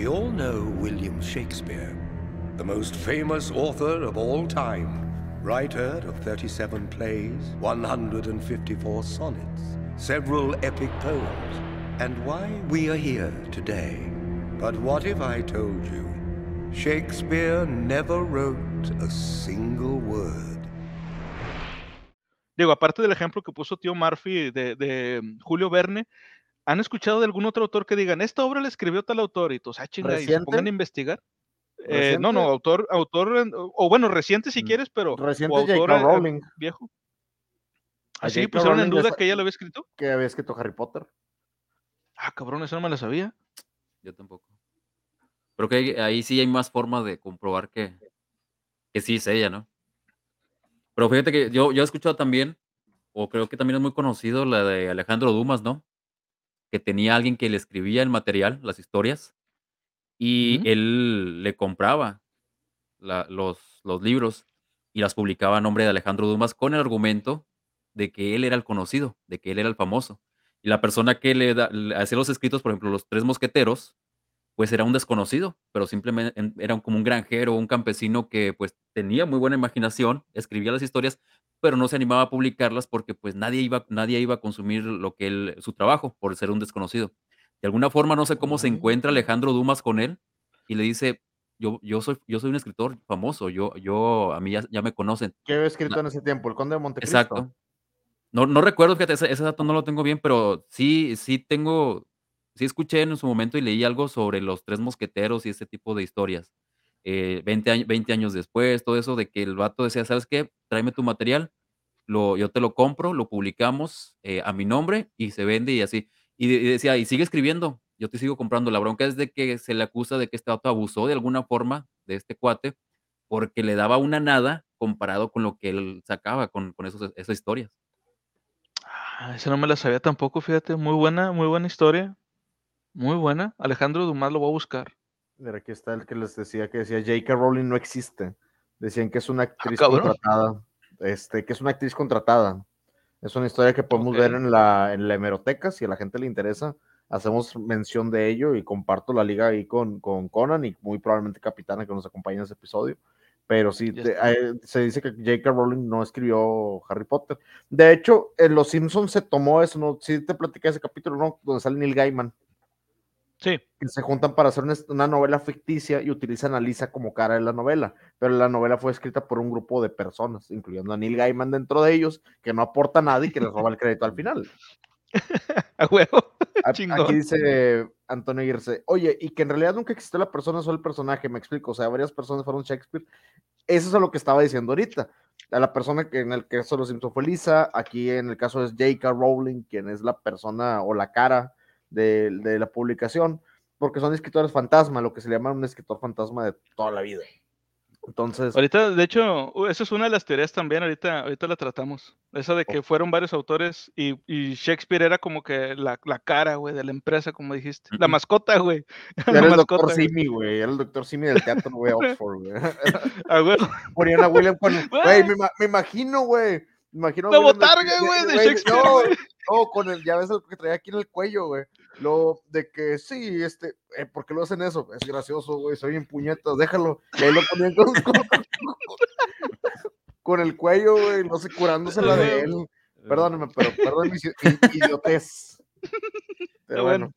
We all know William Shakespeare, the most famous author of all time, writer of 37 plays, 154 sonnets, several epic poems, and why we are here today. But what if I told you Shakespeare never wrote a single word? Digo, aparte del ejemplo que puso tío Murphy de, de mm, Julio Verne, ¿han escuchado de algún otro autor que digan, esta obra la escribió tal autor y todos, ah, chinga, y se pongan a investigar? Eh, no, no, autor, autor, o bueno, reciente si Mm, quieres, pero Reciente autor J.K. eh, Rowling, viejo. Así pusieron en Rowling duda que ella lo había escrito. que había escrito Harry Potter. Ah, cabrón, eso no me la sabía. Yo tampoco. Creo que ahí- sí hay más forma de comprobar que, que sí es ella, ¿no? Pero fíjate que yo, yo he escuchado también, o creo que también es muy conocido, la de Alejandro Dumas, ¿no? Que tenía alguien que le escribía el material, las historias, y Ujú. él le compraba la- los, los libros y las publicaba a nombre de Alejandro Dumas con el argumento de que él era el conocido, de que él era el famoso. Y la persona que le, da- le hacía los escritos, por ejemplo, los tres mosqueteros, pues era un desconocido, pero simplemente en- era un- como un granjero, un campesino que pues tenía muy buena imaginación, escribía las historias, pero no se animaba a publicarlas porque pues nadie iba, nadie iba a consumir lo que él, su trabajo por ser un desconocido. De alguna forma, no sé cómo se encuentra Alejandro Dumas con él y le dice, yo, yo, soy, yo soy un escritor famoso, yo, yo, a mí ya, ya me conocen. ¿Qué había escrito Na- en ese tiempo? El Conde de Montecristo. Exacto. No, no recuerdo, fíjate, ese, ese dato no lo tengo bien, pero sí, sí tengo, sí escuché en su momento y leí algo sobre los tres mosqueteros y ese tipo de historias. Eh, 20, años, 20 años después, todo eso de que el vato decía, ¿sabes qué? Tráeme tu material, lo, yo te lo compro, lo publicamos eh, a mi nombre y se vende y así. Y, de- y decía, y sigue escribiendo, yo te sigo comprando. La bronca es de que se le acusa de que este vato abusó de alguna forma de este cuate porque le daba una nada comparado con lo que él sacaba con, con esos, esas historias. Ah, esa no me la sabía tampoco, fíjate. Muy buena, muy buena historia. Muy buena. Alejandro Dumas lo voy a buscar. Mira, aquí está el que les decía que decía J.K. Rowling no existe. Decían que es una actriz cabrón. contratada. Este, que es una actriz contratada. Es una historia que podemos ver en la, en la hemeroteca. Si a la gente le interesa, hacemos mención de ello y comparto la liga ahí con, con Conan y muy probablemente Capitana que nos acompaña en ese episodio. Pero sí, te- eh, se dice que J.K. Rowling no escribió Harry Potter. De hecho, en Los Simpsons se tomó eso, ¿no? Sí te platicé ese capítulo, ¿no? Donde sale Neil Gaiman Sí. que se juntan para hacer una, novela ficticia y utilizan a Lisa como cara de la novela, pero la novela fue escrita por un grupo de personas, incluyendo a Neil Gaiman dentro de ellos, que no aporta nada y que les roba el crédito al final. A huevo. Chingón. Aquí dice Antonio Girse, oye, y que en realidad nunca existió la persona, solo el personaje, me explico, o sea, varias personas fueron Shakespeare. Eso es lo que estaba diciendo ahorita. A la persona que en el caso de los Simpson fue Lisa, aquí en el caso es J.K. Rowling, quien es la persona o la cara de, de la publicación, porque son escritores fantasma, lo que se le llama un escritor fantasma de toda la vida. Entonces, Ahorita, de hecho, uh, esa es una de las teorías también, ahorita, ahorita la tratamos. Esa de que fueron varios autores y, y Shakespeare era como que la, la cara, güey, de la empresa, como dijiste. La mascota, güey. Era el mascota, doctor güey. Simi, güey, era el doctor Simi del teatro, güey, Oxford, güey. A huevo. Ponían a William con, Güey. güey, me, me imagino, güey. Me imagino La botarga, güey, de güey, Shakespeare, No, güey. no, con el, ya ves lo que traía aquí en el cuello, güey. Lo de que sí, este, eh, ¿por qué lo hacen eso? Es gracioso, güey, soy en puñetas, déjalo. Y ahí lo ponían con, con, con el cuello, güey, no sé, curándosela de él. Perdóname, pero perdón mi si- mi idiotez. Pero bueno. bueno,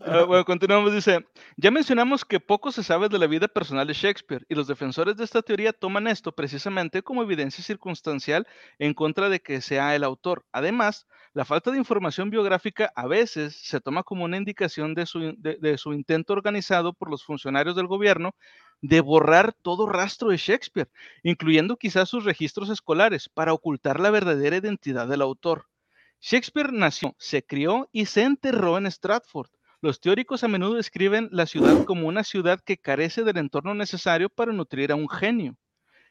Ah, bueno, continuamos, dice, ya mencionamos que poco se sabe de la vida personal de Shakespeare y los defensores de esta teoría toman esto precisamente como evidencia circunstancial en contra de que sea el autor. Además, la falta de información biográfica a veces se toma como una indicación de su, de su intento organizado por los funcionarios del gobierno de borrar todo rastro de Shakespeare, incluyendo quizás sus registros escolares, para ocultar la verdadera identidad del autor. Shakespeare nació, se crió y se enterró en Stratford. Los teóricos a menudo describen la ciudad como una ciudad que carece del entorno necesario para nutrir a un genio,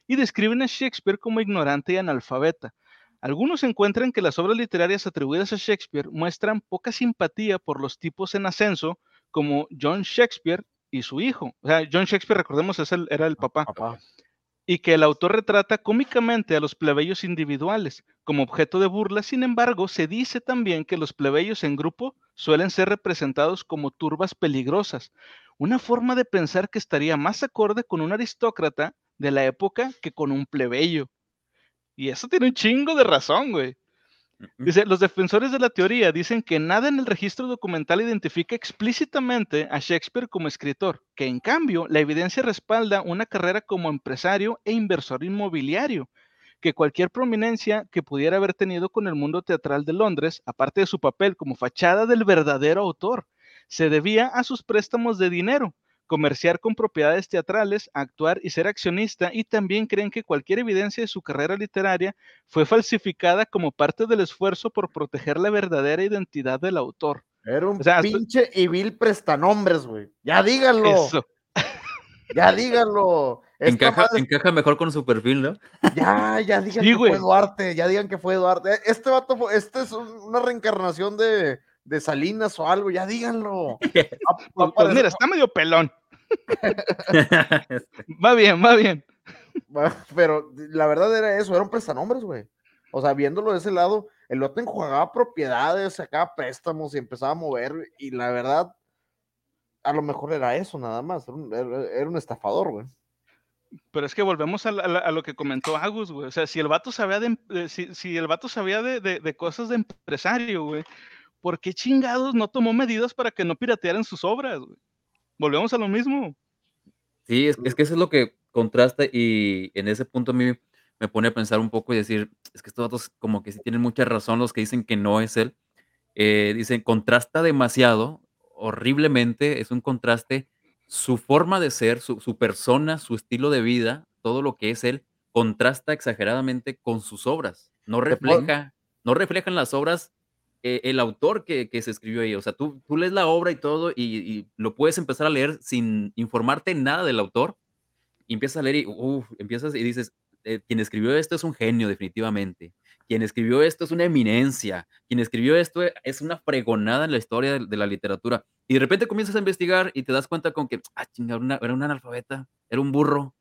y describen a Shakespeare como ignorante y analfabeta. Algunos encuentran que las obras literarias atribuidas a Shakespeare muestran poca simpatía por los tipos en ascenso como John Shakespeare y su hijo. O sea, John Shakespeare, recordemos, es el- era el papá papá. Y que el autor retrata cómicamente a los plebeyos individuales como objeto de burla. Sin embargo, se dice también que los plebeyos en grupo suelen ser representados como turbas peligrosas, una forma de pensar que estaría más acorde con un aristócrata de la época que con un plebeyo. Y eso tiene un chingo de razón, güey. Dice, los defensores de la teoría dicen que nada en el registro documental identifica explícitamente a Shakespeare como escritor, que en cambio la evidencia respalda una carrera como empresario e inversor inmobiliario, que cualquier prominencia que pudiera haber tenido con el mundo teatral de Londres, aparte de su papel como fachada del verdadero autor, se debía a sus préstamos de dinero, comerciar con propiedades teatrales, actuar y ser accionista, y también creen que cualquier evidencia de su carrera literaria fue falsificada como parte del esfuerzo por proteger la verdadera identidad del autor. Era un pinche y vil prestanombres, güey. Ya díganlo. Eso. Ya díganlo. Encaja, encaja, mejor con su perfil, ¿no? Ya, ya digan que fue Duarte, ya digan que fue Duarte. Este vato, este es una reencarnación de, de Salinas o algo, ya díganlo. Pues, pues mira, está medio pelón. va bien, va bien. Pero la verdad era eso, eran prestanombres, güey. O sea, viéndolo de ese lado, el otro enjuagaba propiedades, sacaba préstamos y empezaba a mover. Y la verdad, a lo mejor era eso nada más. Era un, estafador, güey. Pero es que volvemos a, lo que comentó Agus, güey. O sea, si el vato sabía de, si, el vato sabía de, de cosas de empresario, güey, ¿por qué chingados no tomó medidas para que no piratearan sus obras? Volvemos a lo mismo. Sí, es, que eso es lo que contrasta y en ese punto a mí me pone a pensar un poco y decir, es que estos datos como que sí tienen mucha razón los que dicen que no es él. Eh, dicen, contrasta demasiado, horriblemente, es un contraste, su forma de ser, su, su persona, su estilo de vida, todo lo que es él, contrasta exageradamente con sus obras. No refleja, no reflejan las obras eh, el autor que, se escribió ahí. O sea, tú, tú lees la obra y todo y, lo puedes empezar a leer sin informarte nada del autor. Empiezas a leer y empiezas y dices, eh, quien escribió esto es un genio definitivamente. Quien escribió esto es una eminencia. Quien escribió esto es una fregonada en la historia de, la literatura. Y de repente comienzas a investigar y te das cuenta con que, ah, era un analfabeta, era un burro.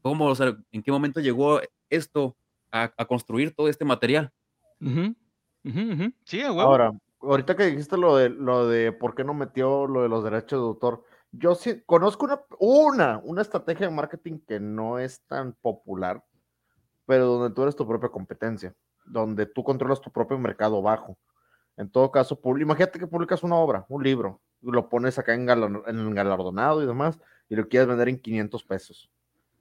¿Cómo, o sea, en qué momento llegó esto a, construir todo este material? Sí, Ahora, ahorita que dijiste lo de lo de por qué no metió lo de los derechos de autor, yo sí conozco una, una, una estrategia de marketing que no es tan popular, pero donde tú eres tu propia competencia, donde tú controlas tu propio mercado bajo. En todo caso, imagínate que publicas una obra, un libro, y lo pones acá en, en galardonado y demás, y lo quieres vender en 500 pesos.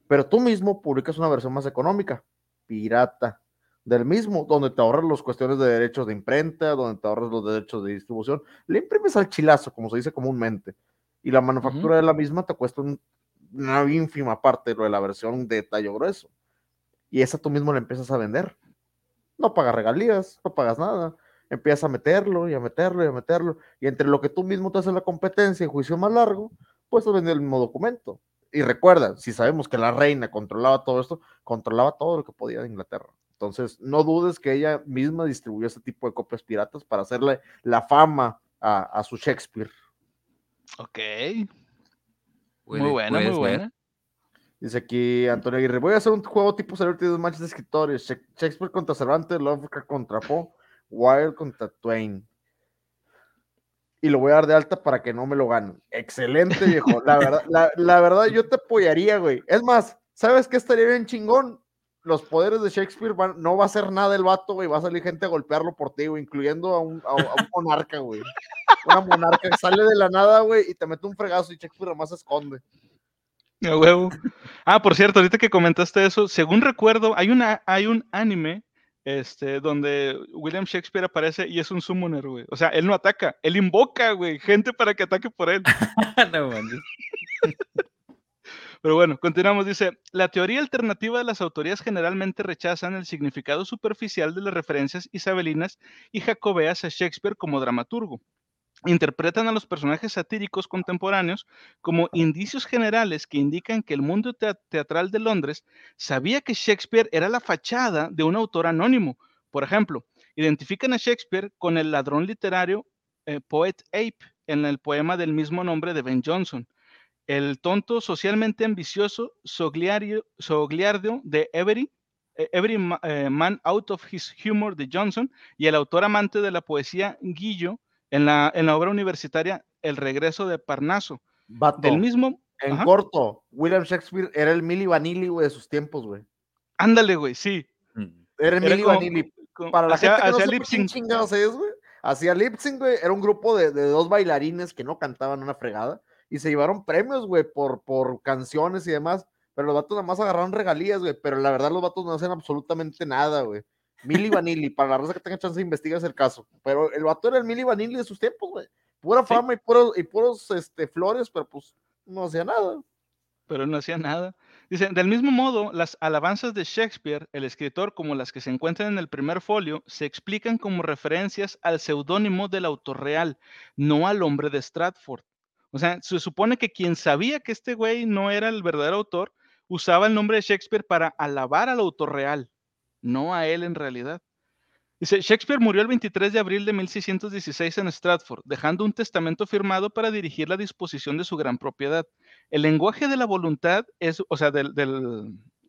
Pero tú mismo publicas una versión más económica, pirata, del mismo, donde te ahorras las cuestiones de derechos de imprenta, donde te ahorras los derechos de distribución, le imprimes al chilazo, como se dice comúnmente, y la manufactura de la misma te cuesta una ínfima parte lo de la versión de tallo grueso, y esa tú mismo la empiezas a vender. No pagas regalías, no pagas nada, empiezas a meterlo y a meterlo y a meterlo, y entre lo que tú mismo te haces la competencia y juicio más largo, pues te vender el mismo documento. Y recuerda, si sabemos que la reina controlaba todo esto, controlaba todo lo que podía de Inglaterra. Entonces, no dudes que ella misma distribuyó ese tipo de copias piratas para hacerle la fama a, su Shakespeare. Ok. muy buena, muy buena. Dice aquí Antonio Aguirre, voy a hacer un juego tipo Celebrity de matches de escritores. Shakespeare contra Cervantes, Lovecraft contra Poe, Wilde contra Twain. Y lo voy a dar de alta para que no me lo ganen. Excelente, viejo. La verdad, la, la verdad, yo te apoyaría, güey. Es más, ¿sabes qué estaría bien chingón? Los poderes de Shakespeare no va a hacer nada el vato, güey, va a salir gente a golpearlo por ti, güey, incluyendo a un, monarca, güey. Una monarca que sale de la nada, güey, y te mete un fregazo y Shakespeare nomás se esconde. huevo. Ah, por cierto, ahorita que comentaste eso, según recuerdo, hay, una, hay un anime este, donde William Shakespeare aparece y es un summoner, güey. O sea, él no ataca, él invoca, güey, gente para que ataque por él. no, pero bueno, continuamos. Dice, la teoría alternativa de las autorías generalmente rechazan el significado superficial de las referencias isabelinas y jacobeas a Shakespeare como dramaturgo. Interpretan a los personajes satíricos contemporáneos como indicios generales que indican que el mundo teatral de Londres sabía que Shakespeare era la fachada de un autor anónimo. Por ejemplo, identifican a Shakespeare con el ladrón literario eh, Poet Ape en el poema del mismo nombre de Ben Jonson el tonto socialmente ambicioso Sogliario, Sogliardo de Every, eh, Every eh, Man Out of His Humor de Johnson y el autor amante de la poesía Guillo en la, en la obra universitaria El regreso de Parnaso. Del mismo. en Ajá. corto, William Shakespeare era el Milli Vanilli, güey, de sus tiempos, güey. Ándale, güey, sí. Mm. Era el Milli Vanilli. como- Para la gente que no hacía sepa lip sync. chingados es, güey. Hacía lip sync, güey. Era un grupo de, de dos bailarines que no cantaban una fregada. Y se llevaron premios, güey, por, por canciones y demás. Pero los vatos nada más agarraron regalías, güey. Pero la verdad, los vatos no hacían absolutamente nada, güey. Milli Vanilli, para la raza que tenga chance de investigar el caso. Pero el vato era el Milli Vanilli de sus tiempos, güey. Pura Sí. fama y puros, y puros este, flores, pero pues no hacía nada. pero no hacía nada. Dice, del mismo modo, las alabanzas de Shakespeare, el escritor, como las que se encuentran en el primer folio, se explican como referencias al seudónimo del autor real, no al hombre de Stratford. O sea, se supone que quien sabía que este güey no era el verdadero autor, usaba el nombre de Shakespeare para alabar al autor real, no a él en realidad. Dice, Shakespeare murió el 23 de abril de 1616 en Stratford, dejando un testamento firmado para dirigir la disposición de su gran propiedad. El lenguaje de la voluntad es, o sea, del,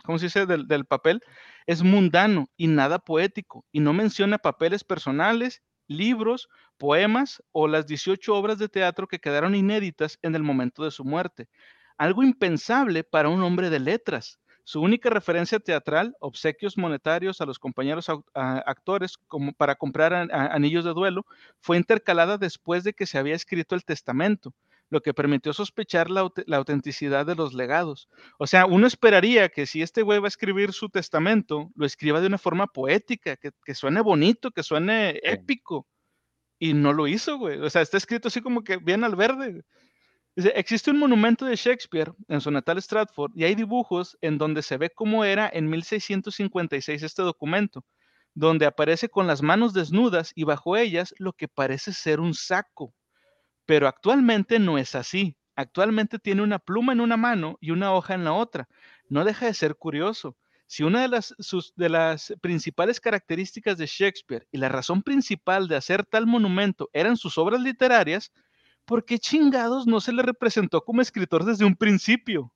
¿cómo se dice? Del papel, es mundano y nada poético, y no menciona papeles personales, libros, poemas o las 18 obras de teatro que quedaron inéditas en el momento de su muerte. Algo impensable para un hombre de letras. Su única referencia teatral, obsequios monetarios a los compañeros actores como para comprar anillos de duelo, fue intercalada después de que se había escrito el testamento, lo que permitió sospechar la, aute- la autenticidad de los legados. O sea, uno esperaría que si este güey va a escribir su testamento, lo escriba de una forma poética, que, que suene bonito, que suene épico. Y no lo hizo, güey. O sea, está escrito así como que bien al verde. Dice, existe un monumento de Shakespeare en su natal Stratford y hay dibujos en donde se ve cómo era en 1656 este documento, donde aparece con las manos desnudas y bajo ellas lo que parece ser un saco. Pero actualmente no es así. Actualmente tiene una pluma en una mano y una hoja en la otra. No deja de ser curioso. Si una de las, sus- de las principales características de Shakespeare y la razón principal de hacer tal monumento eran sus obras literarias, ¿por qué chingados no se le representó como escritor desde un principio?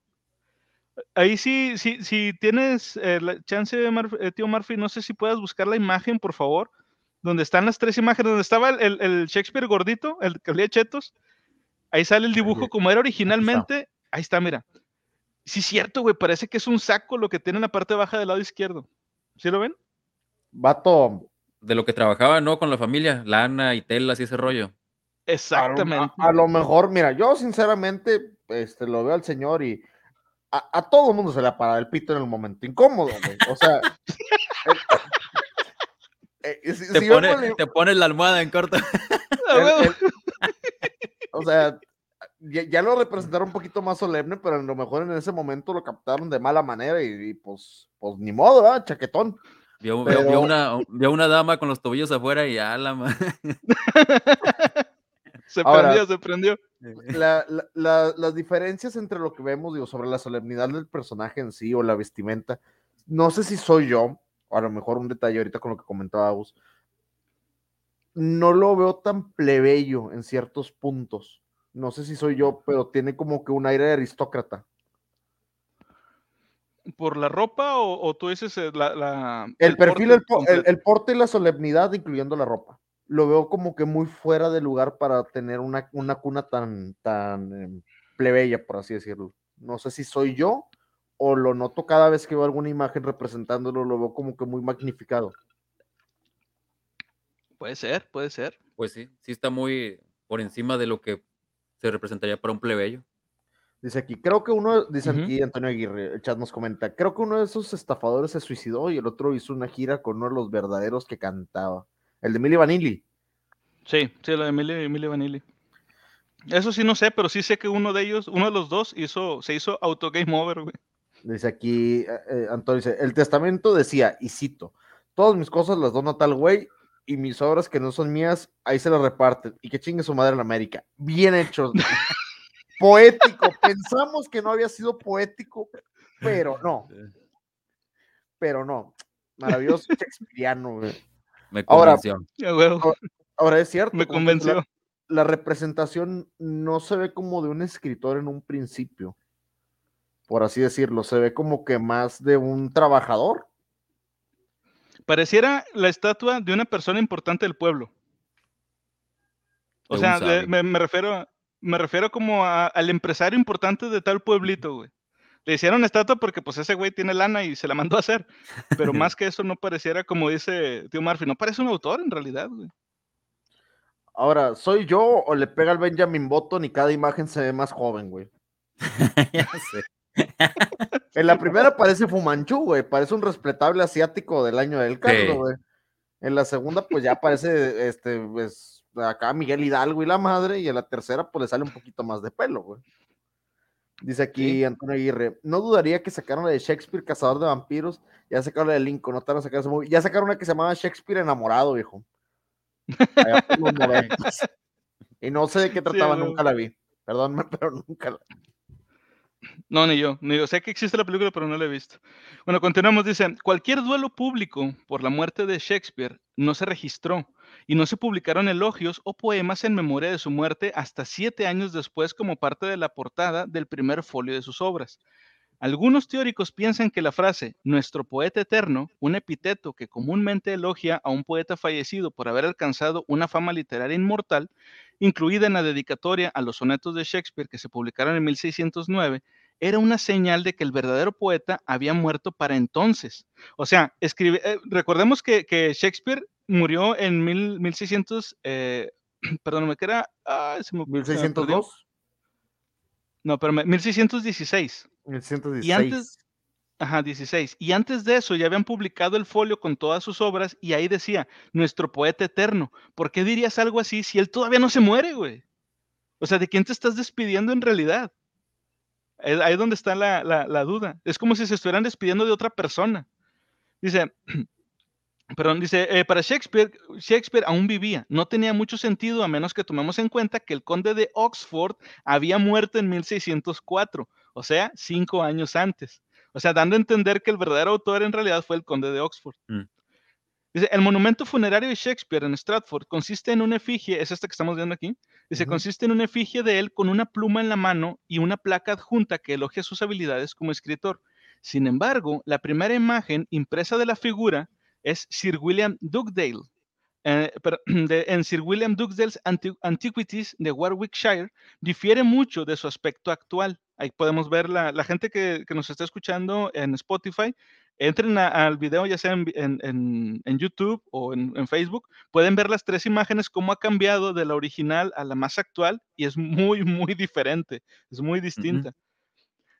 Ahí sí, sí, si tienes eh, la chance, eh, tío Murphy, no sé si puedas buscar la imagen, por favor, donde están las tres imágenes, donde estaba el, el- el Shakespeare gordito, el que olía chetos, ahí sale el dibujo como era originalmente, ahí está, mira. Sí, cierto, güey, parece que es un saco lo que tiene en la parte baja del lado izquierdo. ¿Sí lo ven? Vato, De lo que trabajaba, ¿no? Con la familia, lana y telas y ese rollo. A Exactamente. A, a lo mejor, mira, yo sinceramente este, lo veo al señor y a, a todo el mundo se le ha parado el pito en el momento incómodo, güey. O sea, eh, si- Te, si pone- te pones la almohada en corto. Ah, el- huevo. el- o sea, ya, ya lo representaron un poquito más solemne, pero a lo mejor en ese momento lo captaron de mala manera y, y, pues, pues ni modo, ¿verdad? Chaquetón. Vio, Pero- vio una, vio una dama con los tobillos afuera y ya la ma- se Ahora- prendió, se prendió. La- la- la- las diferencias entre lo que vemos, digo, sobre la solemnidad del personaje en sí o la vestimenta, no sé si soy yo, a lo mejor un detalle ahorita con lo que comentaba no lo veo tan plebeyo en ciertos puntos. No sé si soy yo, pero tiene como que un aire de aristócrata. ¿Por la ropa o, o tú dices eh, la, la- El, perfil, porte el, porte y la solemnidad, incluyendo la ropa. Lo veo como que muy fuera de lugar para tener una, una cuna tan, tan em, plebeya, por así decirlo. No sé si soy yo o lo noto cada vez que veo alguna imagen representándolo, lo veo como que muy magnificado. Puede ser, puede ser. Pues sí, sí está muy por encima de lo que se representaría para un plebeyo. Dice aquí, creo que uno, dice aquí Antonio Aguirre, el chat nos comenta, creo que uno de esos estafadores se suicidó y el otro hizo una gira con uno de los verdaderos que cantaba. El de Milli Vanilli. Sí, sí, la de Emily Vanilli. Eso sí no sé, pero sí sé que uno de ellos, uno de los dos, hizo, se hizo auto game over, güey. Dice aquí, eh, eh, Antonio dice, el testamento decía, y cito, todas mis cosas las dono a tal güey y mis obras que no son mías, ahí se las reparten. Y que chingue su madre en América. Bien hecho. poético. Pensamos que no había sido poético, pero no, pero no. Maravilloso shakespeariano, güey. Me Ahora, convenció. Ahora es cierto. me la- convenció. la representación no se ve como de un escritor en un principio, por así decirlo, se ve como que más de un trabajador. Pareciera la estatua de una persona importante del pueblo. O sea, de- me, me refiero Me refiero como a- al empresario importante de tal pueblito, güey. Le hicieron estatua porque pues ese güey tiene lana y se la mandó a hacer. Pero más que eso no pareciera, como dice Tío Murphy, no parece un autor en realidad, güey. Ahora, ¿soy yo o le pega al Benjamin Button y cada imagen se ve más joven, güey? ya sé. En la primera parece Fumanchu, güey. Parece un respetable asiático del año del Sí. caldo, güey. En la segunda, pues ya parece este, pues, acá Miguel Hidalgo y la madre. Y en la tercera, pues le sale un poquito más de pelo, güey. Dice aquí Sí. Antonio Aguirre, no dudaría que sacaron la de Shakespeare, Cazador de Vampiros, ya sacaron la de Lincoln, no tardan en sacar ese movie. Ya sacaron una que se llamaba Shakespeare Enamorado, viejo. Allá por los noventas. Y no sé de qué trataba, nunca la vi. Perdónme, pero nunca la No, ni yo, ni yo. Sé que existe la película, pero no la he visto. Bueno, continuamos. Dice, cualquier duelo público por la muerte de Shakespeare no se registró y no se publicaron elogios o poemas en memoria de su muerte hasta siete años después como parte de la portada del primer folio de sus obras. Algunos teóricos piensan que la frase nuestro poeta eterno, un epíteto que comúnmente elogia a un poeta fallecido por haber alcanzado una fama literaria inmortal, incluida en la dedicatoria a los sonetos de Shakespeare que se publicaron en 1609, era una señal de que el verdadero poeta había muerto para entonces. O sea, escribe, eh, recordemos que, que Shakespeare murió en mil, 1600, eh, perdón, me queda, ah, se me- se me perdió. 1602, No, pero 1616. 1116. Y antes, ajá, 16. Y antes de eso ya habían publicado el folio con todas sus obras y ahí decía, nuestro poeta eterno. ¿Por qué dirías algo así si él todavía no se muere, güey? O sea, ¿de quién te estás despidiendo en realidad? Es ahí donde está la, la- la duda. Es como si se estuvieran despidiendo de otra persona. Dice, perdón, dice, eh, para Shakespeare, Shakespeare aún vivía. No tenía mucho sentido a menos que tomemos en cuenta que el conde de Oxford había muerto en 1604, o sea, cinco años antes. O sea, dando a entender que el verdadero autor en realidad fue el conde de Oxford. Mm. Dice, el monumento funerario de Shakespeare en Stratford consiste en una efigie, es esta que estamos viendo aquí, dice, consiste en una efigie de él con una pluma en la mano y una placa adjunta que elogia sus habilidades como escritor. Sin embargo, la primera imagen impresa de la figura es Sir William Dugdale. eh, pero, de- en Sir William Dugdale's Anti- Antiquities de Warwickshire difiere mucho de su aspecto actual. Ahí podemos ver la, la gente que, que nos está escuchando en Spotify. Entren a- al video, ya sea en, YouTube o en, en Facebook, pueden ver las tres imágenes, cómo ha cambiado de la original a la más actual y es muy, muy diferente, es muy distinta.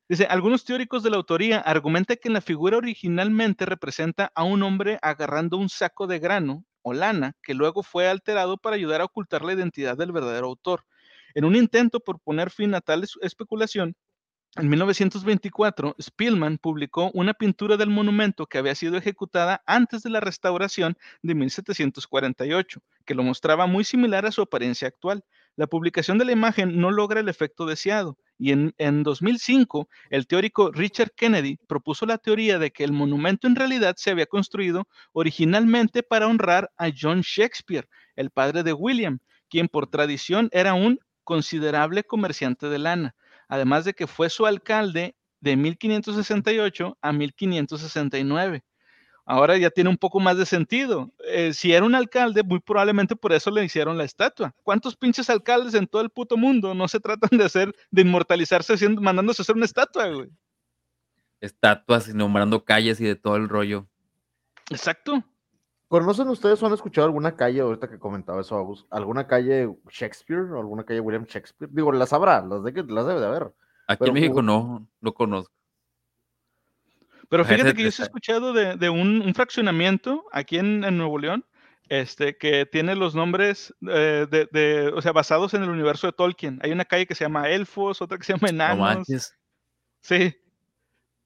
Dice, algunos teóricos de la autoría argumentan que en la figura originalmente representa a un hombre agarrando un saco de grano o lana que luego fue alterado para ayudar a ocultar la identidad del verdadero autor. En un intento por poner fin a tal es- especulación, en 1924, Spielman publicó una pintura del monumento que había sido ejecutada antes de la restauración de 1748, que lo mostraba muy similar a su apariencia actual. La publicación de la imagen no logra el efecto deseado, y en, en 2005, el teórico Richard Kennedy propuso la teoría de que el monumento en realidad se había construido originalmente para honrar a John Shakespeare, el padre de William, quien por tradición era un considerable comerciante de lana además de que fue su alcalde de 1568 a 1569. Ahora ya tiene un poco más de sentido. Eh, si era un alcalde, muy probablemente por eso le hicieron la estatua. ¿Cuántos pinches alcaldes en todo el puto mundo no se tratan de hacer, de inmortalizarse haciendo, mandándose a hacer una estatua, güey? Estatuas y nombrando calles y de todo el rollo. Exacto. ¿Conocen ustedes o han escuchado alguna calle, ahorita que comentaba eso, Agus, alguna calle Shakespeare o alguna calle William Shakespeare? Digo, las habrá, las, de, que- las debe de haber. Aquí Pero en México no, no conozco. Pero fíjate que yo he escuchado de, de un, un fraccionamiento aquí en, en Nuevo León, este, que tiene los nombres eh, de, de- o sea, basados en el universo de Tolkien. Hay una calle que se llama Elfos, otra que se llama No Enanos. manches. Sí.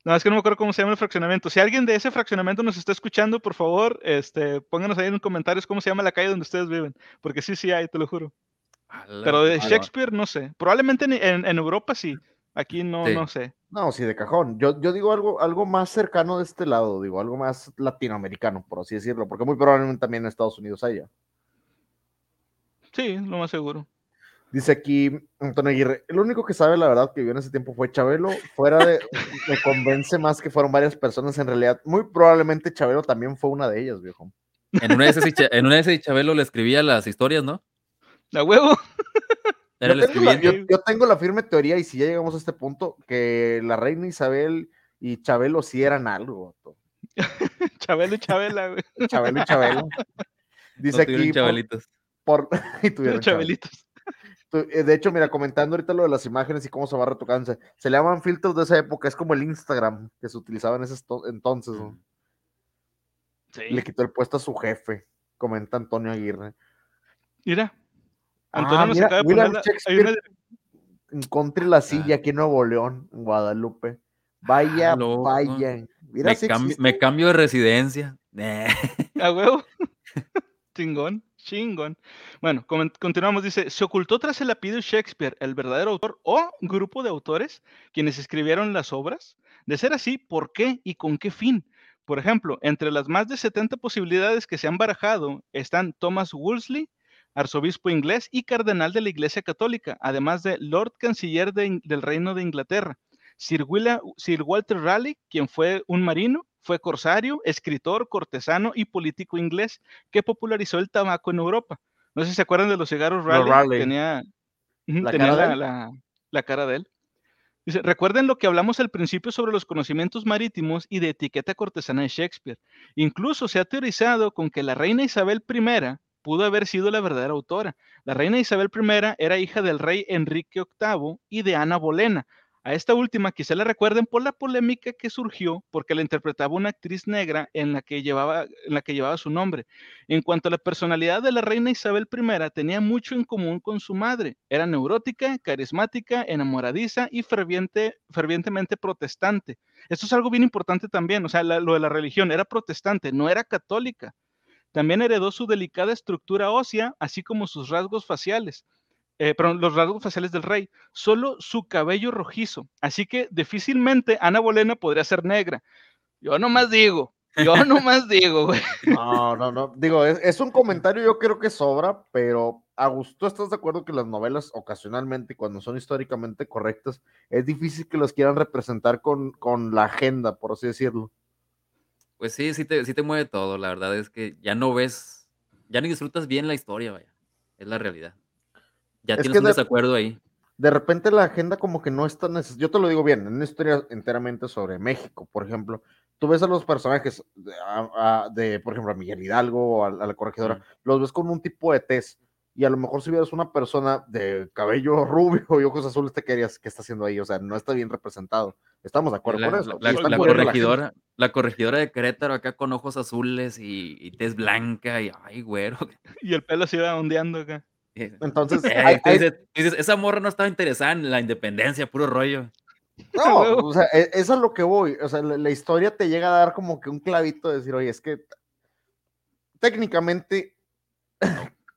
No, es que no me acuerdo cómo se llama el fraccionamiento. Si alguien de ese fraccionamiento nos está escuchando, por favor, este, pónganos ahí en los comentarios cómo se llama la calle donde ustedes viven. Porque sí, sí hay, te lo juro. Pero de. Shakespeare, no sé. Probablemente en, en- en Europa sí. Aquí no, Sí. no sé. No, sí, de cajón. Yo, yo digo algo, algo más cercano de este lado, digo, algo más latinoamericano, por así decirlo, porque muy probablemente también en Estados Unidos haya. Sí, lo más seguro. Dice aquí Antonio Aguirre, el único que sabe la verdad que vivió en ese tiempo fue Chabelo, fuera de, me convence más que fueron varias personas en realidad, muy probablemente Chabelo también fue una de ellas, viejo. En una de esas, en una de esas Chabelo le escribía las historias, ¿no? ¿A huevo? Era Yo el tengo, la, escribiente. yo- yo tengo la firme teoría, y si ya llegamos a este punto, que la reina Isabel y Chabelo sí eran algo. Chabelo y Chabela, güey. Chabelo y Chabelo. No Dice tuvieron aquí por, chavalitos. por- y tuvieron Chabelo. Chabelitos. Eh, De hecho, mira, comentando ahorita lo de las imágenes y cómo se va retocando, se, se le llaman filtros de esa época, es como el Instagram que se utilizaba en ese entonces. ¿no? Sí. Le quitó el puesto a su jefe, comenta Antonio Aguirre. Mira. Antonio Ah, nos mira, acaba de William poner Shakespeare una- encontré la silla aquí en Nuevo León, en Guadalupe. Vaya, Ah, vaya. Mira, Me, me cambio de residencia. A huevo. chingón, chingón. Bueno, continuamos. Dice, se ocultó tras el apellido Shakespeare el verdadero autor o grupo de autores quienes escribieron las obras. De ser así, ¿por qué y con qué fin? Por ejemplo, entre las más de 70 posibilidades que se han barajado están Thomas Wolsey, arzobispo inglés y cardenal de la Iglesia Católica, además de Lord Canciller del Reino de Inglaterra. Sir, Willa- Sir Walter Raleigh, quien fue un marino, fue corsario, escritor, cortesano y político inglés que popularizó el tabaco en Europa. No sé si se acuerdan de los cigarros Raleigh. Raleigh. Tenía, ¿La tenía cara de la, él? la- la cara de él. Dice, recuerden lo que hablamos al principio sobre los conocimientos marítimos y de etiqueta cortesana de Shakespeare. Incluso se ha teorizado con que la reina Isabel I pudo haber sido la verdadera autora. La reina Isabel I era hija del rey Enrique VIII y de Ana Bolena. A esta última quizá la recuerden por la polémica que surgió porque la interpretaba una actriz negra en la que llevaba, en la que llevaba su nombre. En cuanto a la personalidad de la reina Isabel I, tenía mucho en común con su madre. Era neurótica, carismática, enamoradiza y ferviente, fervientemente protestante. Esto es algo bien importante también, o sea, lo de la religión, era protestante, no era católica. También heredó su delicada estructura ósea, así como sus rasgos faciales. Eh, perdón, los rasgos faciales del rey, solo su cabello rojizo. Así que difícilmente Ana Bolena podría ser negra. Yo nomás digo, yo nomás digo, güey. No, no, no. Digo, es, es un comentario, yo creo que sobra, pero Augusto, ¿estás de acuerdo que las novelas ocasionalmente, cuando son históricamente correctas, es difícil que los quieran representar con, con la agenda, por así decirlo? Pues sí, sí te, sí te mueve todo. La verdad es que ya no ves, ya ni disfrutas bien la historia, vaya. Es la realidad. Ya Es tienes un de- desacuerdo ahí. De repente la agenda como que no es tan necesaria. Yo te lo digo bien, en una historia enteramente sobre México, por ejemplo, tú ves a los personajes de, a- a- de, por ejemplo, a Miguel Hidalgo o a, a la corregidora, los ves con un tipo de tez. Y a lo mejor si vieras una persona de cabello rubio y ojos azules, te querías, ¿qué está haciendo ahí? O sea, no está bien representado. Estamos de acuerdo La, con eso. está la corregidora, la corregidora de Querétaro acá con ojos azules y, y tez blanca y ay, güero. Y el pelo se iba ondeando acá. Gente. Entonces, Eh, hay- hay- dices, dices, esa morra no estaba interesada en la independencia, puro rollo. No, o sea, e- es a lo que voy. O sea, la, la historia te llega a dar como que un clavito de decir, oye, es que técnicamente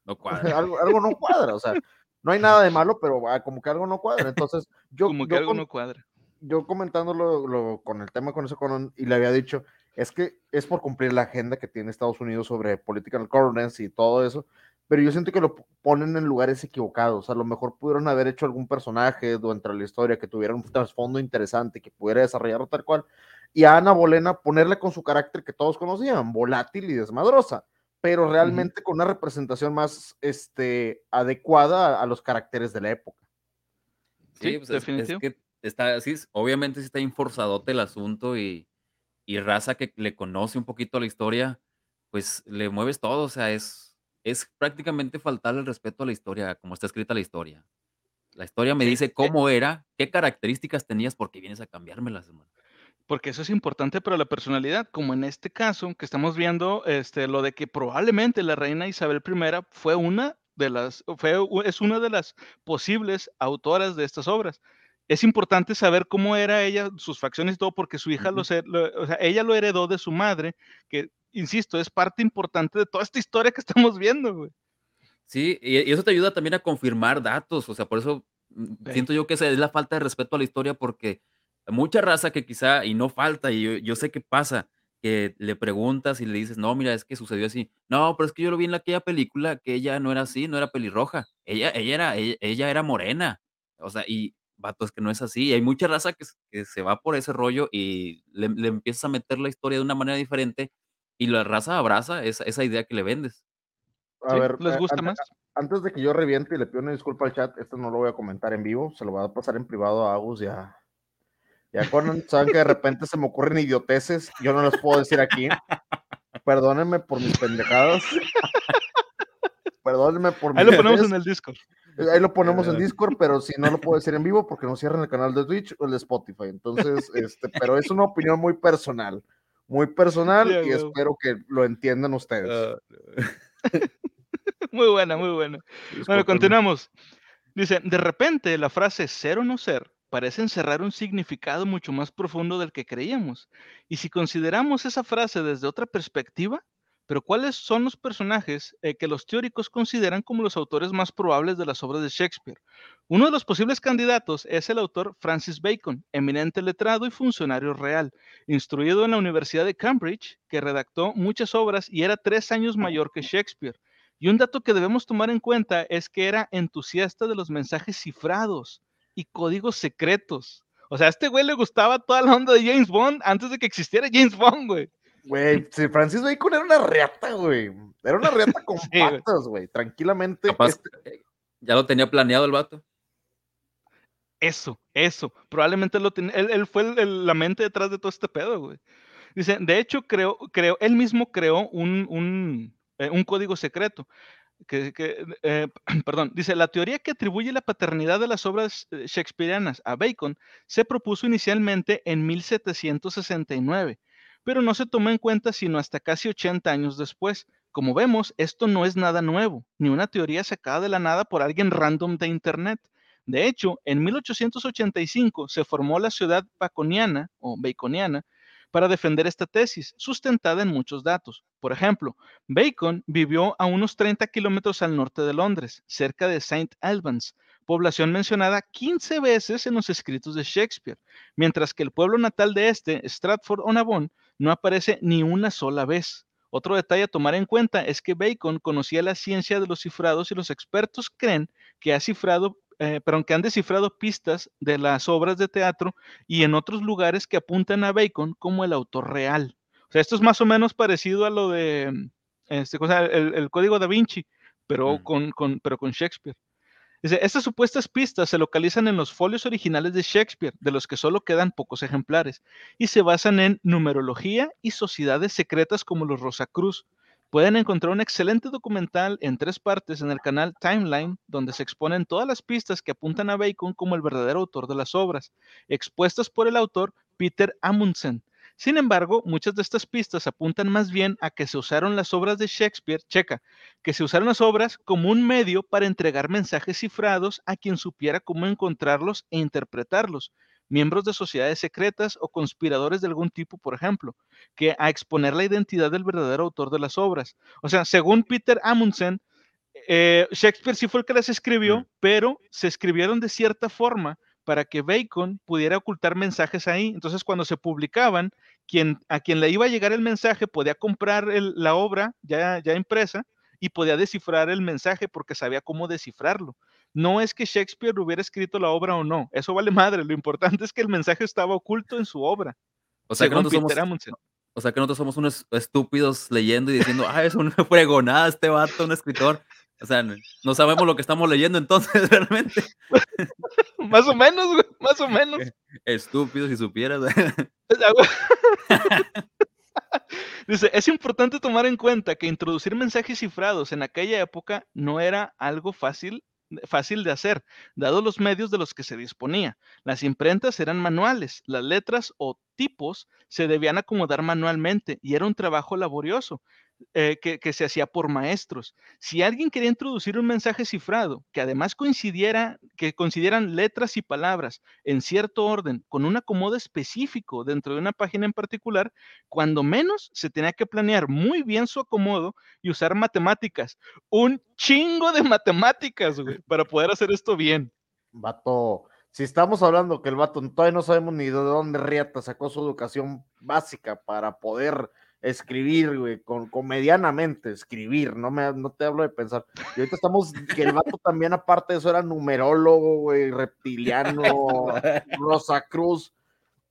No cuadra. algo, algo no cuadra. O sea, no hay nada de malo, pero ah, como que algo no cuadra. Entonces, yo, Como que yo algo con- no cuadra. yo comentándolo lo- con el tema con eso, con, y le había dicho, es que es por cumplir la agenda que tiene Estados Unidos sobre political correctness y todo eso, pero yo siento que lo ponen en lugares equivocados. A lo mejor pudieron haber hecho algún personaje dentro de la historia que tuviera un trasfondo interesante, que pudiera desarrollarlo tal cual, y a Ana Bolena ponerle con su carácter que todos conocían, volátil y desmadrosa, pero realmente con una representación más este, adecuada a, a los caracteres de la época. Sí, Sí, pues es- es, definitivo. que está, sí, obviamente sí está inforzadote el asunto y, y raza que le conoce un poquito la historia, pues le mueves todo, o sea, es, es prácticamente faltarle el respeto a la historia, como está escrita la historia. La historia me Sí, dice eh, cómo era, qué características tenías, porque vienes a cambiármelas, hermano. porque eso es importante para la personalidad, como en este caso que estamos viendo, este, lo de que probablemente la reina Isabel I fue una de las, fue, u- es una de las posibles autoras de estas obras. Es importante saber cómo era ella, sus facciones y todo, porque su hija Ujú. lo- o sea, ella lo heredó de su madre, que, insisto, es parte importante de toda esta historia que estamos viendo, güey. Sí, y, eso te ayuda también a confirmar datos, o sea, por eso mm, Sí. siento yo que esa es la falta de respeto a la historia, porque mucha raza que quizá, y no falta, y yo, yo sé que pasa, que le preguntas y le dices, no, mira, es que sucedió así. No, pero es que yo lo vi en aquella película que ella no era así, no era pelirroja, ella, ella era, ella, ella era morena. O sea, y vato, es que no es así. Y hay mucha raza que se va por ese rollo y le, le empiezas a meter la historia de una manera diferente y la raza abraza esa, esa idea que le vendes. A ¿Sí? ver, ¿Les eh, gusta ante- más? antes de que yo reviente y le pido una disculpa al chat, esto no lo voy a comentar en vivo, se lo voy a pasar en privado a Agus y a, y a Conan. Saben que de repente se me ocurren idioteces, yo no las puedo decir aquí. Perdónenme por mis pendejadas. Perdónenme por Ahí lo ponemos en el Discord. Ahí lo ponemos en Discord, pero si no lo puedo decir en vivo porque nos cierran el canal de Twitch o el de Spotify. Entonces, este, pero es una opinión muy personal, muy personal y espero que lo entiendan ustedes. Ah, Muy buena, muy buena. Bueno, continuamos. Dice, de repente la frase ser o no ser parece encerrar un significado mucho más profundo del que creíamos. Y si consideramos esa frase desde otra perspectiva, pero ¿cuáles son los personajes eh, que los teóricos consideran como los autores más probables de las obras de Shakespeare? Uno de los posibles candidatos es el autor Francis Bacon, eminente letrado y funcionario real, instruido en la Universidad de Cambridge, que redactó muchas obras y era tres años mayor que Shakespeare. Y un dato que debemos tomar en cuenta es que era entusiasta de los mensajes cifrados y códigos secretos. O sea, a este güey le gustaba toda la onda de James Bond antes de que existiera James Bond, güey. Güey, si Francis Bacon era una reata, güey. Era una reata con güey. patas, güey. Tranquilamente. capaz este- eh, ya lo tenía planeado el vato. Eso, eso. Probablemente lo ten- él, él fue el- el- la mente detrás de todo este pedo, güey. Dice, de hecho, creó, creó, él mismo creó un, un, eh, un código secreto. Que, que, eh, perdón, dice, la teoría que atribuye la paternidad de las obras shakespearianas a Bacon se propuso inicialmente en 1769, pero no se tomó en cuenta sino hasta casi 80 años después. Como vemos, esto no es nada nuevo, ni una teoría sacada de la nada por alguien random de Internet. De hecho, en 1885 se formó la ciudad baconiana o baconiana para defender esta tesis, sustentada en muchos datos. Por ejemplo, Bacon vivió a unos 30 kilómetros al norte de Londres, cerca de St. Albans, población mencionada 15 veces en los escritos de Shakespeare, mientras que el pueblo natal de este, Stratford-on-Avon, no aparece ni una sola vez. Otro detalle a tomar en cuenta es que Bacon conocía la ciencia de los cifrados y los expertos creen que ha cifrado, eh, perdón, que han descifrado pistas de las obras de teatro y en otros lugares que apuntan a Bacon como el autor real. O sea, esto es más o menos parecido a lo de mm, este, cosa, el, el código da Vinci, pero, Mm. con, con- pero con Shakespeare. Dice, estas supuestas pistas se localizan en los folios originales de Shakespeare, de los que solo quedan pocos ejemplares, y se basan en numerología y sociedades secretas como los Rosacruz. Pueden encontrar un excelente documental en tres partes en el canal Timeline, donde se exponen todas las pistas que apuntan a Bacon como el verdadero autor de las obras, expuestas por el autor Peter Amundsen. Sin embargo, muchas de estas pistas apuntan más bien a que se usaron las obras de Shakespeare, checa, que se usaron las obras como un medio para entregar mensajes cifrados a quien supiera cómo encontrarlos e interpretarlos, miembros de sociedades secretas o conspiradores de algún tipo, por ejemplo, que a exponer la identidad del verdadero autor de las obras. O sea, según Peter Amundsen, eh, Shakespeare sí fue el que las escribió, Mm. pero se escribieron de cierta forma para que Bacon pudiera ocultar mensajes ahí. Entonces, cuando se publicaban, quien, a quien le iba a llegar el mensaje podía comprar el- la obra ya, ya impresa y podía descifrar el mensaje porque sabía cómo descifrarlo. No es que Shakespeare hubiera escrito la obra o no, eso vale madre. Lo importante es que el mensaje estaba oculto en su obra. O sea, que nosotros somos, o sea, que nosotros somos unos estúpidos leyendo y diciendo, ah, es una fregonada este vato, un escritor. O sea, no sabemos lo que estamos leyendo entonces, realmente. Más o menos, güey, más o menos. Estúpidos si supieras. Dice, es importante tomar en cuenta que introducir mensajes cifrados en aquella época no era algo fácil, fácil de hacer, dado los medios de los que se disponía. Las imprentas eran manuales, las letras o tipos se debían acomodar manualmente y era un trabajo laborioso. Eh, que, que se hacía por maestros. Si alguien quería introducir un mensaje cifrado que además coincidiera, que coincidieran letras y palabras en cierto orden, con un acomodo específico dentro de una página en particular, cuando menos se tenía que planear muy bien su acomodo y usar matemáticas. Un chingo de matemáticas, güey, para poder hacer esto bien. Vato, si estamos hablando que el vato todavía no sabemos ni de dónde Riata sacó su educación básica para poder escribir, güey, con, con medianamente escribir, no, me, no te hablo de pensar. Y ahorita estamos, que el vato también, aparte de eso, era numerólogo, güey, reptiliano, Rosacruz.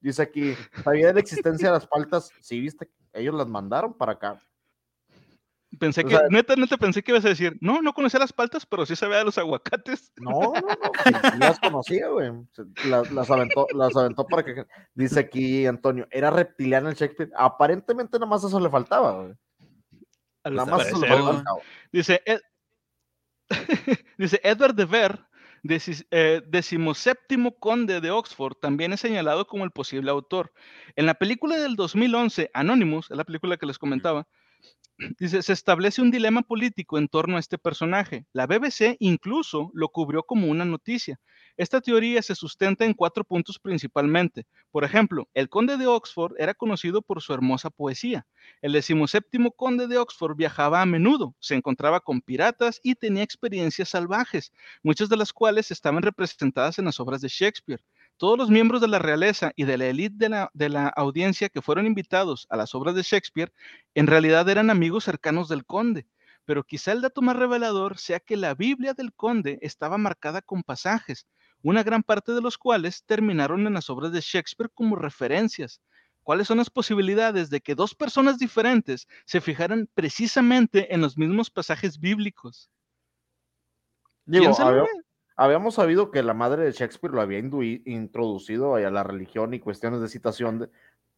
Dice aquí, ¿sabía de la existencia de las faltas? Sí, viste, ellos las mandaron para acá. Pensé O que, sea- neta, neta, pensé que ibas a decir, no, no conocía las paltas, pero sí sabía de los aguacates. No, no, no, las conocía, güey. Las, aventó, las aventó para que. Dice aquí Antonio, era reptiliano el Shakespeare. Aparentemente nada más eso le faltaba, güey. Nada más eso le faltaba. Dice, Ed- dice Edward de Vere, decis- eh, decimoséptimo conde de Oxford, también es señalado como el posible autor. En la película del 2011, Anonymous, es la película que les comentaba, dice, se establece un dilema político en torno a este personaje. La BBC incluso lo cubrió como una noticia. Esta teoría se sustenta en cuatro puntos principalmente. Por ejemplo, el conde de Oxford era conocido por su hermosa poesía. El decimoséptimo conde de Oxford viajaba a menudo, se encontraba con piratas y tenía experiencias salvajes, muchas de las cuales estaban representadas en las obras de Shakespeare. Todos los miembros de la realeza y de la élite de la, de la audiencia que fueron invitados a las obras de Shakespeare en realidad eran amigos cercanos del conde. Pero quizá el dato más revelador sea que la Biblia del conde estaba marcada con pasajes, una gran parte de los cuales terminaron en las obras de Shakespeare como referencias. ¿Cuáles son las posibilidades de que dos personas diferentes se fijaran precisamente en los mismos pasajes bíblicos? Digo, había-. Habíamos sabido que la madre de Shakespeare lo había introducido a la religión y cuestiones de citación, de-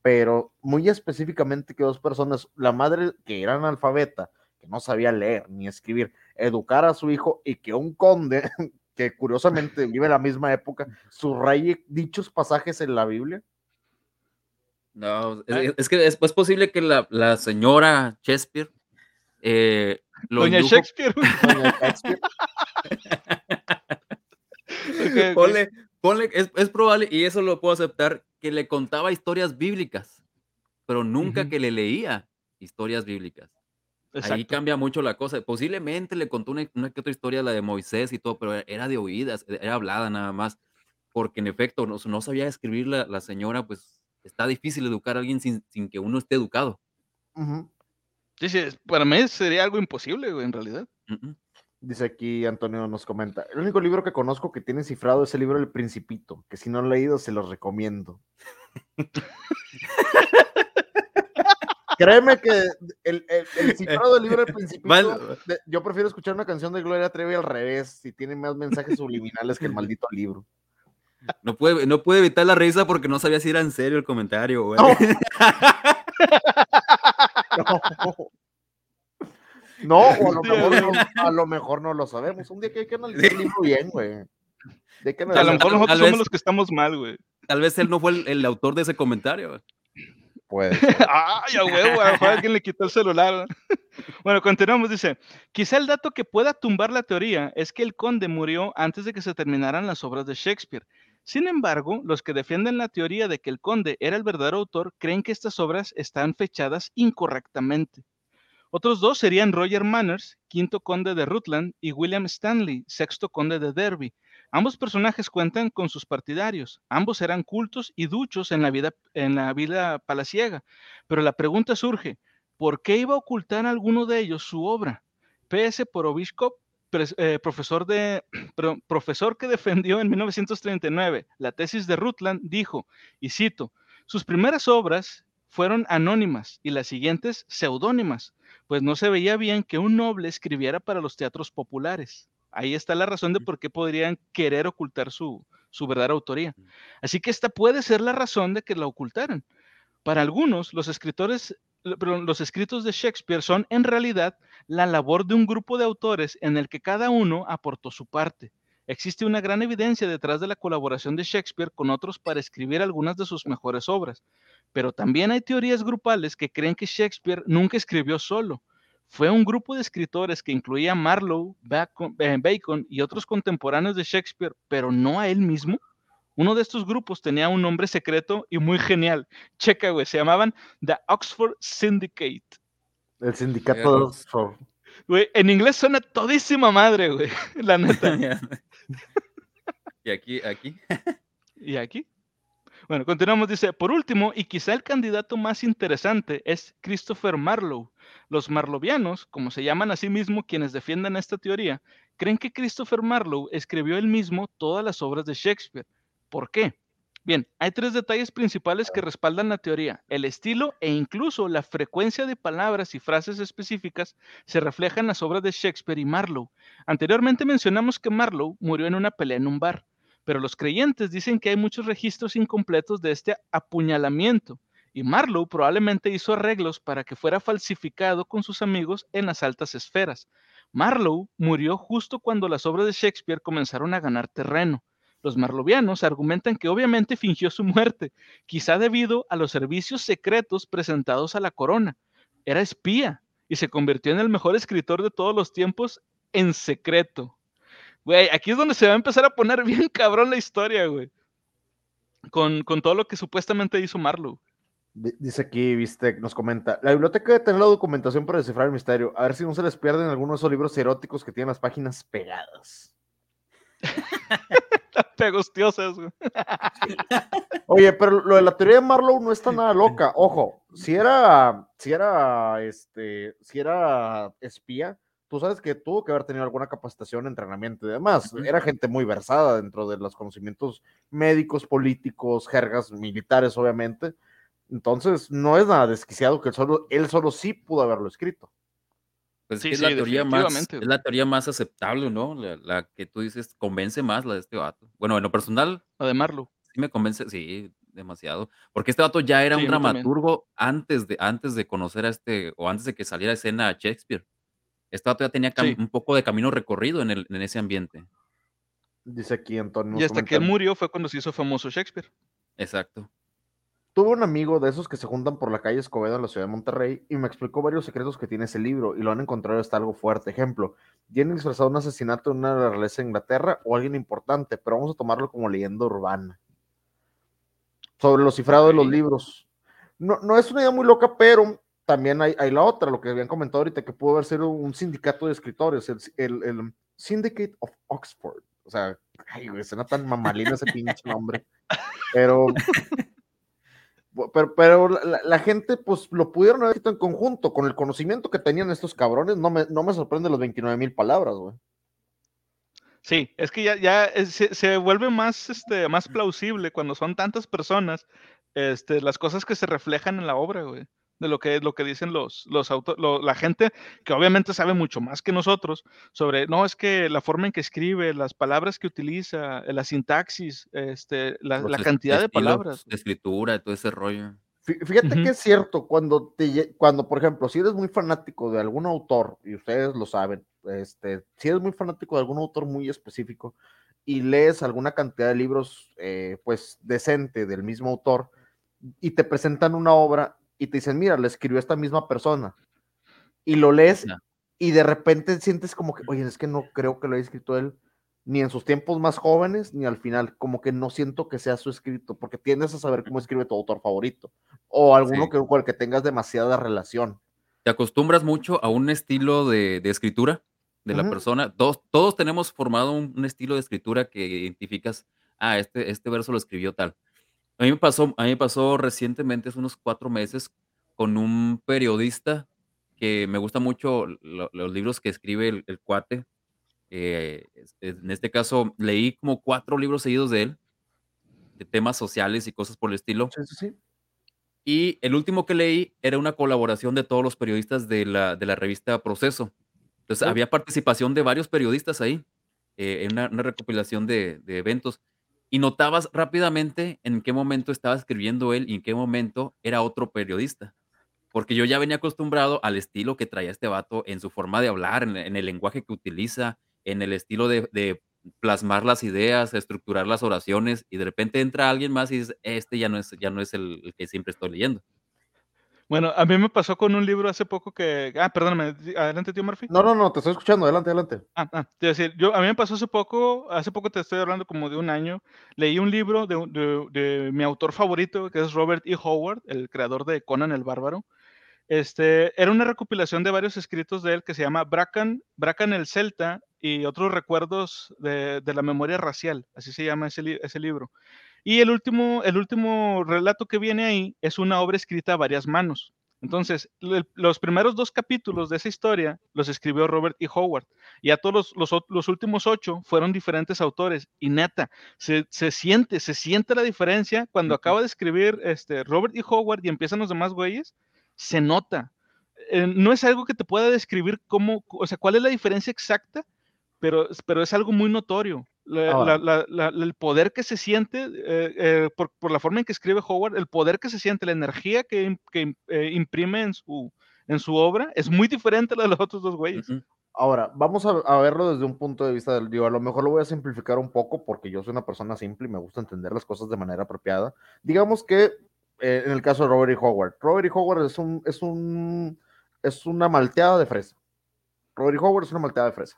pero muy específicamente que dos personas, la madre que era analfabeta, que no sabía leer ni escribir, educar a su hijo y que un conde, que curiosamente vive en la misma época, subraye dichos pasajes en la Biblia. No, es, es que es, es posible que la, la señora Shakespeare eh, lo Doña indujo- Shakespeare. Doña Shakespeare, Ponle, ponle- es, es probable, y eso lo puedo aceptar, que le contaba historias bíblicas, pero nunca que le leía historias bíblicas. Ahí cambia mucho la cosa. Posiblemente le contó una, una que otra historia, la de Moisés y todo, pero era de oídas, e, era hablada nada más, porque en efecto no, no sabía escribir la, la señora, pues está difícil educar a alguien sin, sin que uno esté educado. ujú. Sí, sí, es- para mí sería algo imposible, güey, en realidad. Dice aquí Antonio nos comenta, el único libro que conozco que tiene cifrado es el libro El Principito, que si no lo han leído se los recomiendo. Créeme que el, el- el cifrado del libro El Principito, Mal- de- yo prefiero escuchar una canción de Gloria Trevi al revés, si tiene más mensajes subliminales que el maldito libro. No puede, no puede evitar la risa porque no sabía si era en serio el comentario. güey. No. No, o a lo, mejor no, a lo mejor no lo sabemos. Un día que hay que analizar el libro bien, güey. De que A lo mejor tal nosotros vez- somos los que estamos mal, güey. Tal vez él no fue el, el autor de ese comentario. güey. Puede ser. Ay, a huevo, a lo mejor alguien le quitó el celular. Bueno, continuamos, dice, quizá el dato que pueda tumbar la teoría es que el conde murió antes de que se terminaran las obras de Shakespeare. Sin embargo, los que defienden la teoría de que el conde era el verdadero autor creen que estas obras están fechadas incorrectamente. Otros dos serían Roger Manners, quinto conde de Rutland, y William Stanley, sexto conde de Derby. Ambos personajes cuentan con sus partidarios. Ambos eran cultos y duchos en la vida, en la vida palaciega. Pero la pregunta surge, ¿por qué iba a ocultar alguno de ellos su obra? P.S. Porobiskov, pres- eh, profesor, de, profesor que defendió en 1939 la tesis de Rutland, dijo, y cito, sus primeras obras fueron anónimas y las siguientes seudónimas, pues no se veía bien que un noble escribiera para los teatros populares. Ahí está la razón de por qué podrían querer ocultar su, su verdadera autoría. Así que esta puede ser la razón de que la ocultaran. Para algunos, los escritores, los escritos de Shakespeare son en realidad la labor de un grupo de autores en el que cada uno aportó su parte. Existe una gran evidencia detrás de la colaboración de Shakespeare con otros para escribir algunas de sus mejores obras, pero también hay teorías grupales que creen que Shakespeare nunca escribió solo. Fue un grupo de escritores que incluía a Marlowe, Bacon, eh, Bacon y otros contemporáneos de Shakespeare, pero no a él mismo. Uno de estos grupos tenía un nombre secreto y muy genial. Checa, güey, se llamaban The Oxford Syndicate. El sindicato de Oxford. Güey, en inglés suena todísima madre, güey. La neta. y aquí, aquí. ¿Y aquí? Bueno, continuamos. Dice, por último, y quizá el candidato más interesante es Christopher Marlowe. Los marlovianos, como se llaman a sí mismos quienes defienden esta teoría, creen que Christopher Marlowe escribió él mismo todas las obras de Shakespeare. ¿Por qué? Bien, hay tres detalles principales que respaldan la teoría. El estilo e incluso la frecuencia de palabras y frases específicas se reflejan en las obras de Shakespeare y Marlowe. Anteriormente mencionamos que Marlowe murió en una pelea en un bar, pero los creyentes dicen que hay muchos registros incompletos de este apuñalamiento y Marlowe probablemente hizo arreglos para que fuera falsificado con sus amigos en las altas esferas. Marlowe murió justo cuando las obras de Shakespeare comenzaron a ganar terreno. Los marlovianos argumentan que obviamente fingió su muerte, quizá debido a los servicios secretos presentados a la corona. Era espía y se convirtió en el mejor escritor de todos los tiempos en secreto. Güey, aquí es donde se va a empezar a poner bien cabrón la historia, güey. Con, con todo lo que supuestamente hizo Marlowe. Dice aquí, viste, nos comenta, la biblioteca debe tener la documentación para descifrar el misterio, a ver si no se les pierden algunos de esos libros eróticos que tienen las páginas pegadas. Pegostiosas. Oye, pero lo de la teoría de Marlowe no está nada loca. Ojo, si era, si era, este, si era espía, tú sabes que tuvo que haber tenido alguna capacitación, entrenamiento y demás. Era gente muy versada dentro de los conocimientos médicos, políticos, jergas militares, obviamente. Entonces, no es nada desquiciado que él solo, él solo sí pudo haberlo escrito. Pues es la teoría más, es la teoría más aceptable, ¿no? La, que tú dices convence más la de este vato. Bueno, en lo personal. La de Marlo. Sí me convence, sí, demasiado. Porque este vato ya era un dramaturgo antes de, antes de conocer a este, o antes de que saliera a escena Shakespeare. Este vato ya tenía un poco de camino recorrido en, el, en ese ambiente. Dice aquí Antonio. Y hasta que él murió fue cuando se hizo famoso Shakespeare. Exacto. Tuve un amigo de esos que se juntan por la calle Escobedo en la ciudad de Monterrey y me explicó varios secretos que tiene ese libro y lo han encontrado hasta algo fuerte. Ejemplo, tienen expresado un asesinato en una realeza de Inglaterra o alguien importante, pero vamos a tomarlo como leyenda urbana. Sobre lo cifrado de los libros. No, no es una idea muy loca, pero también hay, la otra, lo que habían comentado ahorita, que pudo haber sido un sindicato de escritores, el, el, Syndicate of Oxford. O sea, ay, güey, suena tan mamalino ese pinche nombre. Pero pero, la, gente, pues lo pudieron haber escrito en conjunto, con el conocimiento que tenían estos cabrones, no me, no me sorprende los 29 mil palabras, güey. Sí, es que ya, ya se, vuelve más, este, más plausible cuando son tantas personas, este, las cosas que se reflejan en la obra, güey de lo que, lo que dicen los, los autos, la gente que obviamente sabe mucho más que nosotros sobre, no, es que la forma en que escribe, las palabras que utiliza, la sintaxis, este, la, cantidad de palabras. De escritura, todo ese rollo. Fíjate que es cierto, cuando, te, cuando, por ejemplo, si eres muy fanático de algún autor, y ustedes lo saben, este, si eres muy fanático de algún autor muy específico y lees alguna cantidad de libros, eh, pues, decente del mismo autor, y te presentan una obra y te dicen, mira, le escribió esta misma persona. Y lo lees y de repente sientes como que, oye, es que no creo que lo haya escrito él ni en sus tiempos más jóvenes, ni al final, como que no siento que sea su escrito, porque tiendes a saber cómo escribe tu autor favorito, o alguno que, con el que tengas demasiada relación. Te acostumbras mucho a un estilo de, escritura de la persona. Todos, todos tenemos formado un, estilo de escritura que identificas, ah, este, este verso lo escribió tal. A mí me pasó, a mí me pasó recientemente, hace unos cuatro meses, con un periodista que me gusta mucho los libros que escribe el, cuate. Eh, en este caso, leí como cuatro libros seguidos de él, de temas sociales y cosas por el estilo. Sí, sí, sí. Y el último que leí era una colaboración de todos los periodistas de la, de la revista Proceso. Entonces, había participación de varios periodistas ahí, eh, en una, recopilación de, de eventos y notabas rápidamente en qué momento estaba escribiendo él y en qué momento era otro periodista. Porque yo ya venía acostumbrado al estilo que traía este vato en su forma de hablar, en, el lenguaje que utiliza, en el estilo de, plasmar las ideas, estructurar las oraciones, y de repente entra alguien más y dice, este ya no es, ya no es el que siempre estoy leyendo. Bueno, a mí me pasó con un libro hace poco que. Ah, perdóname, adelante, tío Murphy. No, no, no, te estoy escuchando, adelante, adelante. Ah, ah, te decir, yo, a mí me pasó hace poco, hace poco te estoy hablando como de un año, leí un libro de, de, de mi autor favorito, que es Robert E. Howard, el creador de Conan el Bárbaro. Este, era una recopilación de varios escritos de él que se llama Bracan, Bracan el Celta y otros recuerdos de, de la memoria racial, así se llama ese, ese libro. Y el último, el último relato que viene ahí es una obra escrita a varias manos. Entonces, los primeros dos capítulos de esa historia los escribió Robert E. Howard. Y a todos los, últimos ocho fueron diferentes autores. Y neta, se, siente, se siente la diferencia cuando acaba de escribir este, Robert E. Howard y empiezan los demás güeyes. Se nota. Eh, no es algo que te pueda describir cómo, o sea, cuál es la diferencia exacta, pero, pero es algo muy notorio. El poder que se siente eh, eh, por, la forma en que escribe Howard, el poder que se siente, la energía que, imprime en su, en su obra es muy diferente a la de los otros dos güeyes. Ahora, vamos a, verlo desde un punto de vista del, digo, a lo mejor lo voy a simplificar un poco porque yo soy una persona simple y me gusta entender las cosas de manera apropiada. Digamos que en el caso de Robert E. Howard, Robert E. Howard es un, es un es una malteada de fresa. Robert Howard es una malteada de fresa.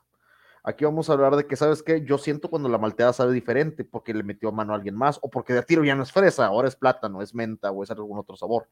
Aquí vamos a hablar de que, ¿sabes qué? Yo siento cuando la malteada sabe diferente porque le metió mano a alguien más o porque de tiro ya no es fresa, ahora es plátano, es menta o es algún otro sabor.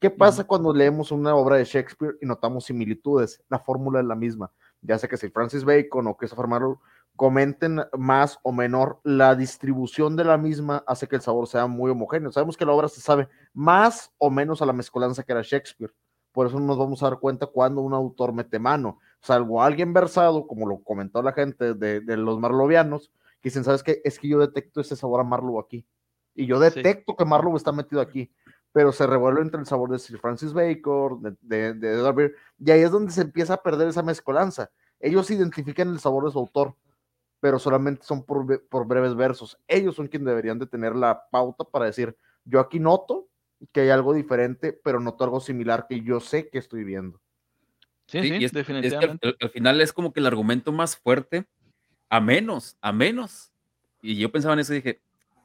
¿Qué pasa cuando leemos una obra de Shakespeare y notamos similitudes? La fórmula es la misma. Ya sea que si Francis Bacon o que Marlowe comenten más o menor, la distribución de la misma hace que el sabor sea muy homogéneo. Sabemos que la obra se sabe más o menos a la mezcolanza que era Shakespeare por eso no nos vamos a dar cuenta cuando un autor mete mano, salvo alguien versado, como lo comentó la gente de, los marlovianos, que dicen, ¿sabes qué? Es que yo detecto ese sabor a Marlowe aquí, y yo detecto que Marlowe está metido aquí, pero se revuelve entre el sabor de Sir Francis Bacon, de, de, y ahí es donde se empieza a perder esa mezcolanza. Ellos identifican el sabor de su autor, pero solamente son por, por breves versos. Ellos son quienes deberían de tener la pauta para decir, yo aquí noto que hay algo diferente, pero noto algo similar que yo sé que estoy viendo. Sí, sí, definitivamente. al, final es como que el argumento más fuerte, a menos, a menos. Y yo pensaba en eso y dije,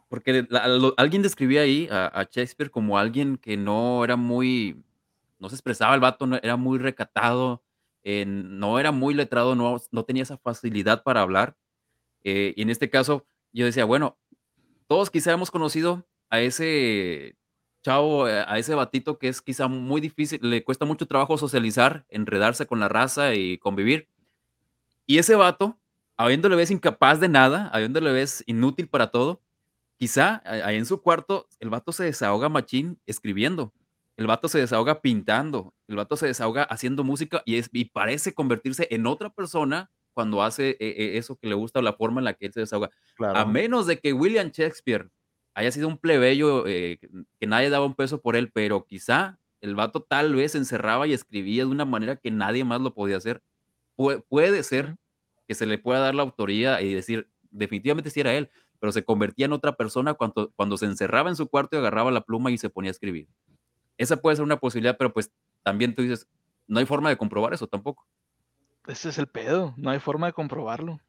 porque alguien describía ahí a, Shakespeare como alguien que no era muy, no se expresaba el vato, no, era muy recatado, no era muy letrado, no, no tenía esa facilidad para hablar. Eh, y en este caso, yo decía, bueno, todos quizá hemos conocido a ese chavo, eh, a ese batito que es quizá muy difícil, le cuesta mucho trabajo socializar, enredarse con la raza y convivir. Y ese vato, habiéndole ves incapaz de nada, habiéndole ves inútil para todo, quizá ahí en su cuarto el vato se desahoga machín escribiendo, el vato se desahoga pintando, el vato se desahoga haciendo música y, es, y parece convertirse en otra persona cuando hace eh, eh, eso que le gusta o la forma en la que él se desahoga. A menos de que William Shakespeare haya sido un plebeyo eh, que nadie daba un peso por él, pero quizá el vato tal vez encerraba y escribía de una manera que nadie más lo podía hacer. puede ser que se le pueda dar la autoría y decir, definitivamente si era él, pero se convertía en otra persona cuando, cuando se encerraba en su cuarto y agarraba la pluma y se ponía a escribir. Esa puede ser una posibilidad, pero pues también tú dices, no hay forma de comprobar eso tampoco. Ese es el pedo, no hay forma de comprobarlo.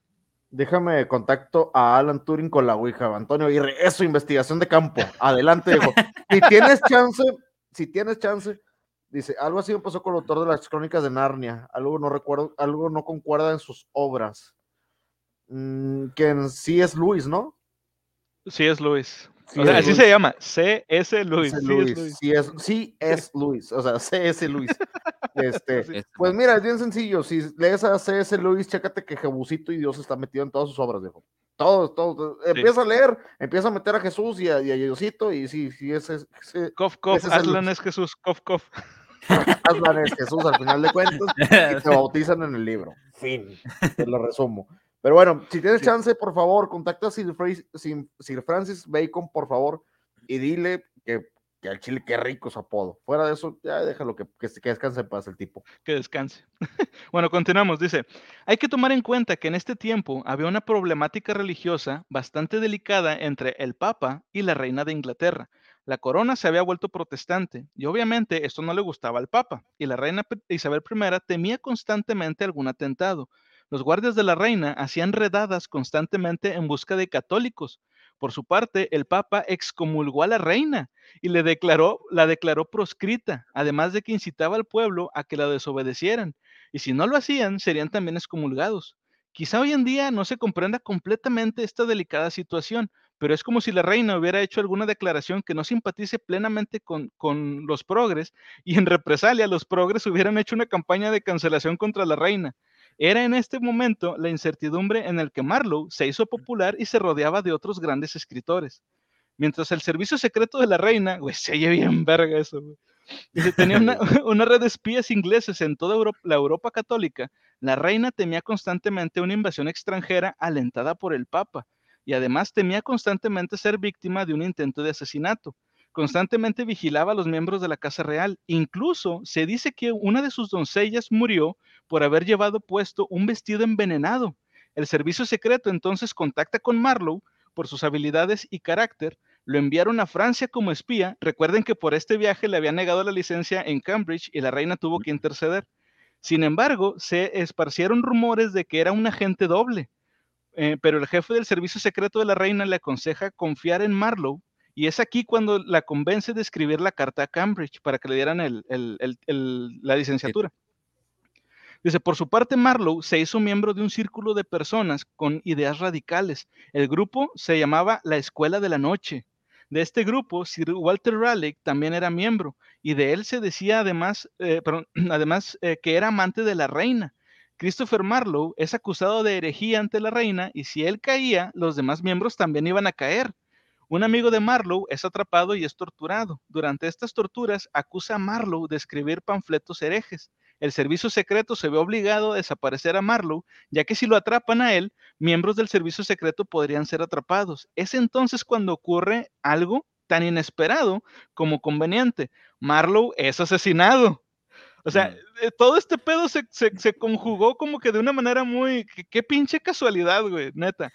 Déjame contacto a Alan Turing con la Ouija, Antonio y Eso, investigación de campo. Adelante, hijo. Si tienes chance, si tienes chance, dice, algo así pasó con el autor de las crónicas de Narnia. Algo no recuerdo, algo no concuerda en sus obras. Mm, que sí es Luis, ¿no? Sí es Luis así se llama, C.S. Luis. Sí, es, sí, es Luis, o sea, C.S. Luis. Este, pues mira, es bien sencillo. Si lees a C.S. Luis, chécate que Jebusito y Dios está metido en todas sus obras, viejo. Todos, todos. Empieza a leer, empieza a meter a Jesús y a, Diosito, y sí, sí, ese es. Cof, cof, Aslan es Jesús, cof, cof. Aslan es Jesús al final de cuentas, y te bautizan en el libro. Fin, te lo resumo. Pero bueno, si tienes chance, por favor, contacta a Sir, Francis Bacon, por favor, y dile que, que al chile qué rico su apodo. Fuera de eso, ya déjalo que, que, que descanse en paz el tipo. Que descanse. bueno, continuamos. Dice, hay que tomar en cuenta que en este tiempo había una problemática religiosa bastante delicada entre el Papa y la Reina de Inglaterra. La corona se había vuelto protestante y obviamente esto no le gustaba al Papa y la reina Isabel I temía constantemente algún atentado. Los guardias de la reina hacían redadas constantemente en busca de católicos. Por su parte, el Papa excomulgó a la reina y le declaró, la declaró proscrita, además de que incitaba al pueblo a que la desobedecieran. Y si no lo hacían, serían también excomulgados. Quizá hoy en día no se comprenda completamente esta delicada situación, pero es como si la reina hubiera hecho alguna declaración que no simpatice plenamente con, con, los progres y en represalia los progres hubieran hecho una campaña de cancelación contra la reina. Era en este momento la incertidumbre en el que Marlowe se hizo popular y se rodeaba de otros grandes escritores. Mientras el servicio secreto de la reina, güey, se oye bien verga eso, Dice, tenía una, una red de espías ingleses en toda Europa- la Europa católica. La reina temía constantemente una invasión extranjera alentada por el Papa y además temía constantemente ser víctima de un intento de asesinato. Constantemente vigilaba a los miembros de la Casa Real. Incluso se dice que una de sus doncellas murió por haber llevado puesto un vestido envenenado. El servicio secreto entonces contacta con Marlowe por sus habilidades y carácter. Lo enviaron a Francia como espía. Recuerden que por este viaje le habían negado la licencia en Cambridge y la reina tuvo que interceder. Sin embargo, se esparcieron rumores de que era un agente doble. Eh, pero el jefe del servicio secreto de la reina le aconseja confiar en Marlowe y es aquí cuando la convence de escribir la carta a Cambridge para que le dieran el- el- el- el- la licenciatura. Dice, por su parte, Marlowe se hizo miembro de un círculo de personas con ideas radicales. El grupo se llamaba la Escuela de la Noche. De este grupo, Sir Walter Raleigh también era miembro, y de él se decía además, eh, perdón, además eh, que era amante de la reina. Christopher Marlowe es acusado de herejía ante la reina, y si él caía, los demás miembros también iban a caer. Un amigo de Marlowe es atrapado y es torturado. Durante estas torturas acusa a Marlowe de escribir panfletos herejes. El servicio secreto se ve obligado a desaparecer a Marlowe, ya que si lo atrapan a él, miembros del servicio secreto podrían ser atrapados. Es entonces cuando ocurre algo tan inesperado como conveniente. Marlowe es asesinado. O sea, Mm. eh, todo este pedo se, se- se conjugó como que de una manera muy... Qué pinche casualidad, güey, neta.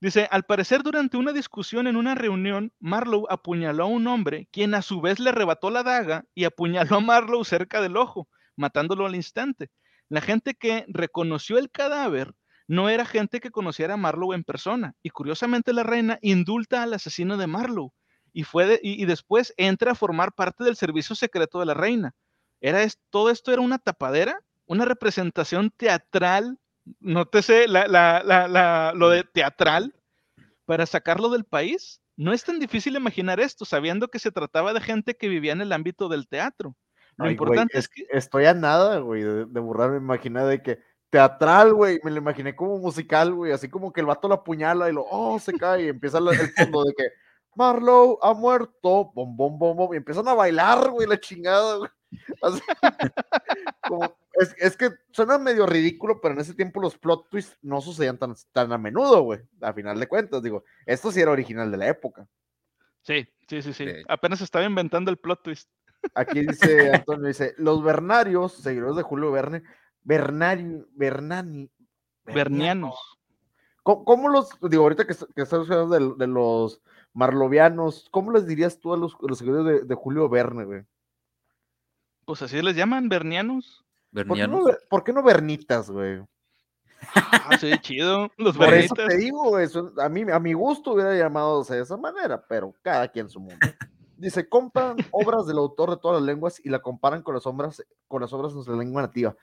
Dice, al parecer durante una discusión en una reunión, Marlowe apuñaló a un hombre, quien a su vez le arrebató la daga y apuñaló a Marlowe cerca del ojo, matándolo al instante. La gente que reconoció el cadáver no era gente que conociera a Marlowe en persona, y curiosamente la reina indulta al asesino de Marlowe, y, fue de- y, después entra a formar parte del servicio secreto de la reina. Era todo esto era una tapadera, una representación teatral nótese la, la, la, la- lo de teatral para sacarlo del país. No es tan difícil imaginar esto, sabiendo que se trataba de gente que vivía en el ámbito del teatro. Lo Ay, importante es que Estoy a nada, güey, de, de burlarme. Me imaginé de que teatral, güey. Me lo imaginé como musical, güey. Así como que el vato lo apuñala y lo, oh, se cae. Y empieza la- el fondo de que Marlowe ha muerto. Bom, bom, bom, bom. Y empiezan a bailar, güey, la chingada, güey. Como- es, es que suena medio ridículo, pero en ese tiempo los plot twists no sucedían tan, tan a menudo, güey. A final de cuentas, digo, esto sí era original de la época. sí, sí, sí, sí. Sí. Apenas estaba inventando el plot twist. Aquí dice Antonio, dice, los Bernarios, seguidores de Julio Verne, Bernari, Bernani, Bernianos. ¿Cómo, cómo los, digo, ahorita que, que estás hablando de, de los marlovianos, ¿cómo les dirías tú a los, a los seguidores de, de Julio Verne, güey? Pues así les llaman, bernianos. ¿Por qué, no, Bernianos. por qué no Bernitas, güey? Ah, sí, chido. Los Por eso bernitas. te digo, güey, son- a mí, a mi gusto hubiera llamado de esa manera, pero cada quien su mundo. Dice, compran obras del autor de todas las lenguas y la comparan con las obras, con las obras en su lengua nativa.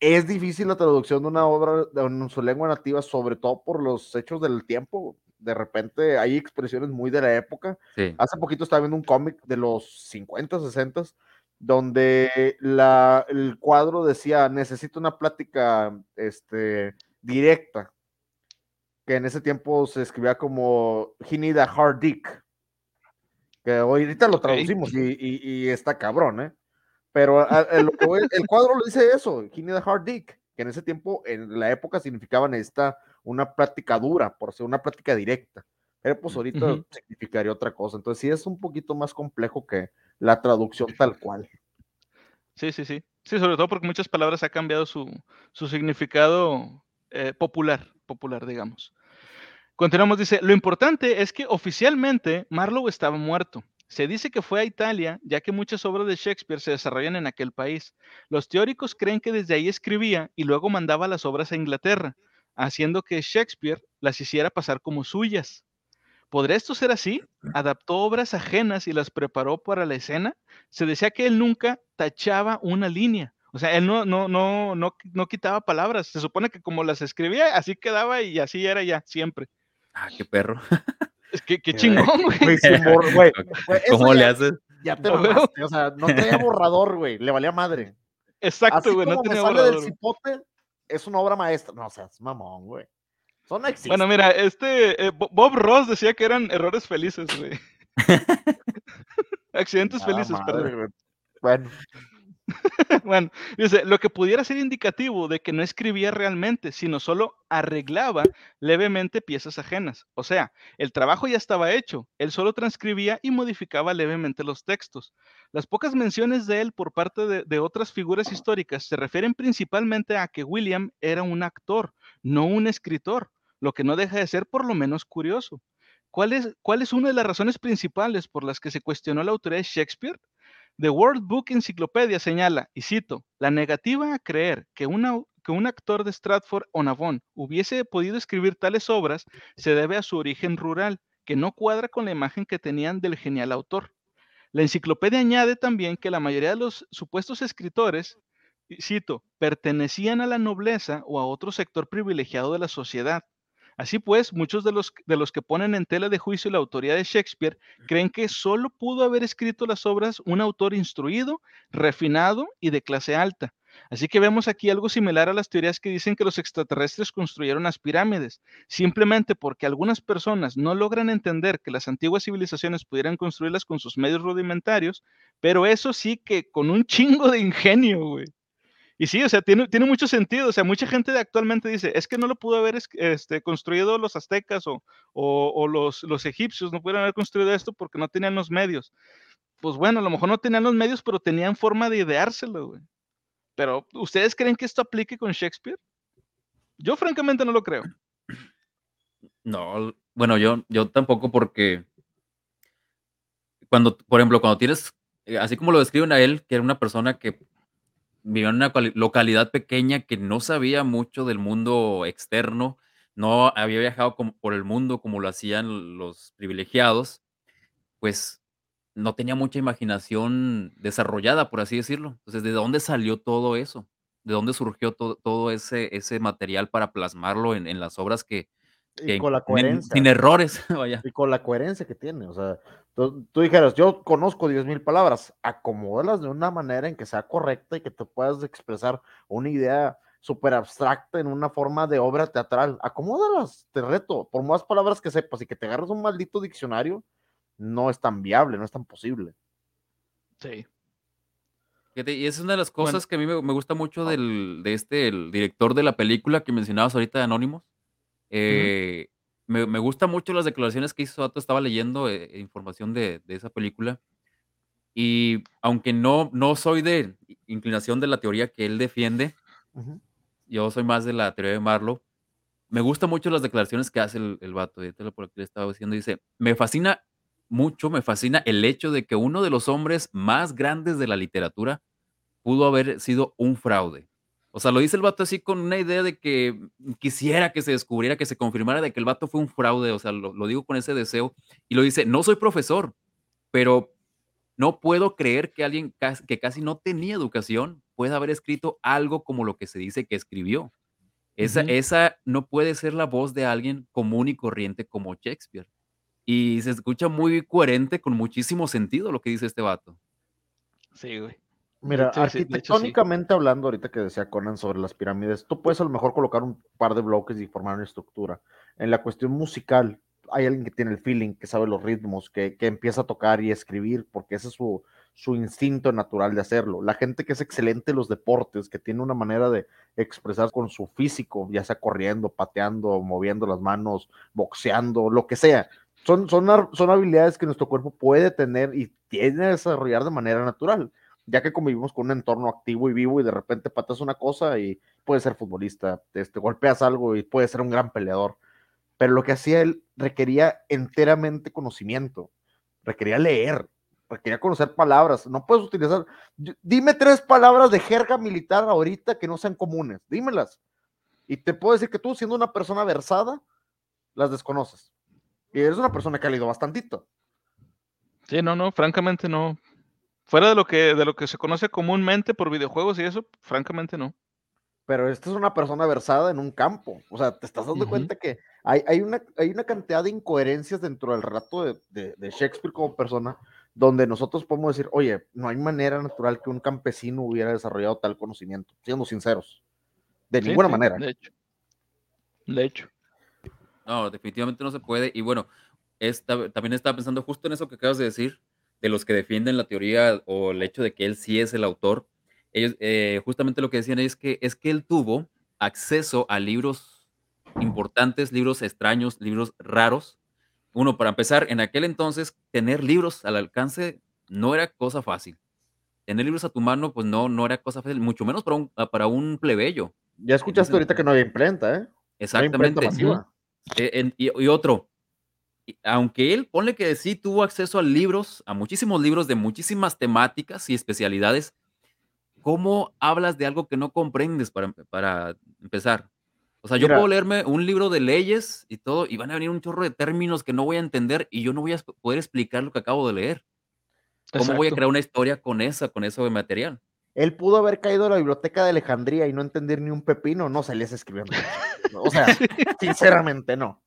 Es difícil la traducción de una obra de- en su lengua nativa, sobre todo por los hechos del tiempo. De repente hay expresiones muy de la época. Sí. Hace poquito estaba viendo un cómic de los 50, 60, donde la, el cuadro decía, necesito una plática este, directa, que en ese tiempo se escribía como He need a hard dick, que ahorita lo traducimos y, y- y está cabrón, ¿eh? Pero a- a el cuadro lo dice eso, He need a hard dick, que en ese tiempo, en la época significaba necesita una plática dura, por ser una plática directa. Pues ahorita significaría otra cosa. Entonces sí es un poquito más complejo que la traducción tal cual. Sí, sí, sí. Sí, sobre todo porque muchas palabras ha cambiado su, su significado eh, popular, popular, digamos. Continuamos, dice, lo importante es que oficialmente Marlowe estaba muerto. Se dice que fue a Italia, ya que muchas obras de Shakespeare se desarrollan en aquel país. Los teóricos creen que desde ahí escribía y luego mandaba las obras a Inglaterra, haciendo que Shakespeare las hiciera pasar como suyas. ¿Podría esto ser así? Adaptó obras ajenas y las preparó para la escena. Se decía que él nunca tachaba una línea. O sea, él no, no, no, no, no quitaba palabras. Se supone que como las escribía, así quedaba y así era ya, siempre. Ah, qué perro. Es que qué chingón, güey. ¿Cómo le ya- haces? Ya te huevo. mamaste, o sea, no traía borrador, güey, le valía madre. Exacto, güey, no tenía sale borrador. del cipote, es una obra maestra. No, o sea, es mamón, güey. No. Bueno, mira, este eh, Bo- Bob Ross decía que eran errores felices, güey. Accidentes Ah, felices, madre, perdón. Bueno, Bueno, dice, lo que pudiera ser indicativo de que no escribía realmente, sino solo arreglaba levemente piezas ajenas. O sea, el trabajo ya estaba hecho, él solo transcribía y modificaba levemente los textos. Las pocas menciones de él por parte de, de otras figuras históricas se refieren principalmente a que William era un actor, no un escritor, lo que no deja de ser por lo menos curioso. ¿Cuál es, cuál es una de las razones principales por las que se cuestionó la autoría de Shakespeare? The World Book Encyclopedia señala, y cito, la negativa a creer que, una- que un actor de Stratford on Avon hubiese podido escribir tales obras se debe a su origen rural, que no cuadra con la imagen que tenían del genial autor. La enciclopedia añade también que la mayoría de los supuestos escritores, cito, pertenecían a la nobleza o a otro sector privilegiado de la sociedad. Así pues, muchos de los, de los que ponen en tela de juicio la autoría de Shakespeare creen que solo pudo haber escrito las obras un autor instruido, refinado y de clase alta. Así que vemos aquí algo similar a las teorías que dicen que los extraterrestres construyeron las pirámides, simplemente porque algunas personas no logran entender que las antiguas civilizaciones pudieran construirlas con sus medios rudimentarios, pero eso sí que con un chingo de ingenio, güey. Y sí, o sea, tiene, tiene mucho sentido. O sea, mucha gente de actualmente dice, es que no lo pudo haber es- este, construido los aztecas o, o- o los, los egipcios, no pudieron haber construido esto porque no tenían los medios. Pues bueno, a lo mejor no tenían los medios, pero tenían forma de ideárselo, güey. Pero, ¿ustedes creen que esto aplique con Shakespeare? Yo francamente no lo creo. No, bueno, yo, yo tampoco porque cuando, por ejemplo, cuando tienes, eh, así como lo describen a él, que era una persona que vivía en una localidad pequeña que no sabía mucho del mundo externo, no había viajado por el mundo como lo hacían los privilegiados, pues no tenía mucha imaginación desarrollada, por así decirlo. Entonces, ¿de dónde salió todo eso? ¿De dónde surgió todo, todo ese, ese material para plasmarlo en, en las obras que, y que con la coherencia. sin errores? Vaya. y con la coherencia que tiene. O sea, tú, tú dijeras, yo conozco 10.000 palabras, acomódalas de una manera en que sea correcta y que te puedas expresar una idea súper abstracta en una forma de obra teatral. Acomódalas, te reto, por más palabras que sepas y que te agarres un maldito diccionario, no es tan viable, no es tan posible. Sí. Y esa es una de las Bueno. cosas que a mí me, me gusta mucho Ah. del, de este, el director de la película que mencionabas ahorita de Anónimos. Eh, me, me gusta mucho las declaraciones que hizo Ato, estaba leyendo eh, información de, de esa película. Y aunque no, no soy de inclinación de la teoría que él defiende, Ujú. yo soy más de la teoría de Marlowe. Me gustan mucho las declaraciones que hace el, el vato. ahorita lo- por aquí le estaba diciendo. Dice: Me fascina mucho, me fascina el hecho de que uno de los hombres más grandes de la literatura pudo haber sido un fraude. O sea, lo dice el vato así con una idea de que quisiera que se descubriera, que se confirmara de que el vato fue un fraude. O sea, lo, lo digo con ese deseo. Y lo dice: No soy profesor, pero no puedo creer que alguien que casi no tenía educación pueda haber escrito algo como lo que se dice que escribió. Esa, esa no puede ser la voz de alguien común y corriente como Shakespeare. Y se escucha muy coherente, con muchísimo sentido lo que dice este vato. Sí, güey. Mira, Sí, sí, de hecho, sí. arquitectónicamente hablando, ahorita que decía Conan sobre las pirámides, tú puedes a lo mejor colocar un par de bloques y formar una estructura. En la cuestión musical, hay alguien que tiene el feeling, que sabe los ritmos, que, que empieza a tocar y escribir, porque ese es su, su instinto natural de hacerlo. La gente que es excelente en los deportes, que tiene una manera de expresar con su físico, ya sea corriendo, pateando, moviendo las manos, boxeando, lo que sea. Son, son, son habilidades que nuestro cuerpo puede tener y tiene que desarrollar de manera natural ya que convivimos con un entorno activo y vivo y de repente patas una cosa y puedes ser futbolista, este, golpeas algo y puedes ser un gran peleador. Pero lo que hacía él requería enteramente conocimiento, requería leer, requería conocer palabras. No puedes utilizar, dime tres palabras de jerga militar ahorita que no sean comunes, dímelas. Y te puedo decir que tú, siendo una persona versada, las desconoces. Y eres una persona que ha leído bastantito. Sí, no, no, francamente no. Fuera de lo que, de lo que se conoce comúnmente por videojuegos y eso, francamente no. pero esta es una persona versada en un campo. O sea, te estás dando cuenta que hay, hay, una, hay una cantidad de incoherencias dentro del relato de, de- de Shakespeare como persona, donde nosotros podemos decir, oye, no hay manera natural que un campesino hubiera desarrollado tal conocimiento, siendo sinceros. De Sí, ninguna sí, manera. De hecho. De hecho. No, definitivamente no se puede. Y bueno, esta- también estaba pensando justo en eso que acabas de decir, de los que defienden la teoría o el hecho de que él sí es el autor, ellos eh, justamente lo que decían es que es que él tuvo acceso a libros importantes, libros extraños, libros raros. Uno, para empezar, en aquel entonces, tener libros al alcance no era cosa fácil. Tener libros a tu mano, pues no, no era cosa fácil, mucho menos para un, para un plebeyo. Ya escuchaste ahorita que no había imprenta, ¿eh? Exactamente. Eh, y, otro, aunque él pone que sí tuvo acceso a libros, a muchísimos libros de muchísimas temáticas y especialidades, ¿cómo hablas de algo que no comprendes para, para empezar? O sea, yo puedo leerme un libro de leyes y todo, y van a venir un chorro de términos que no voy a entender y yo no voy a poder explicar lo que acabo de leer. ¿Cómo voy a crear una historia con esa, con eso de material? Él pudo haber caído a la biblioteca de Alejandría y no entender ni un pepino, no salías escribiendo. o sea, sinceramente no.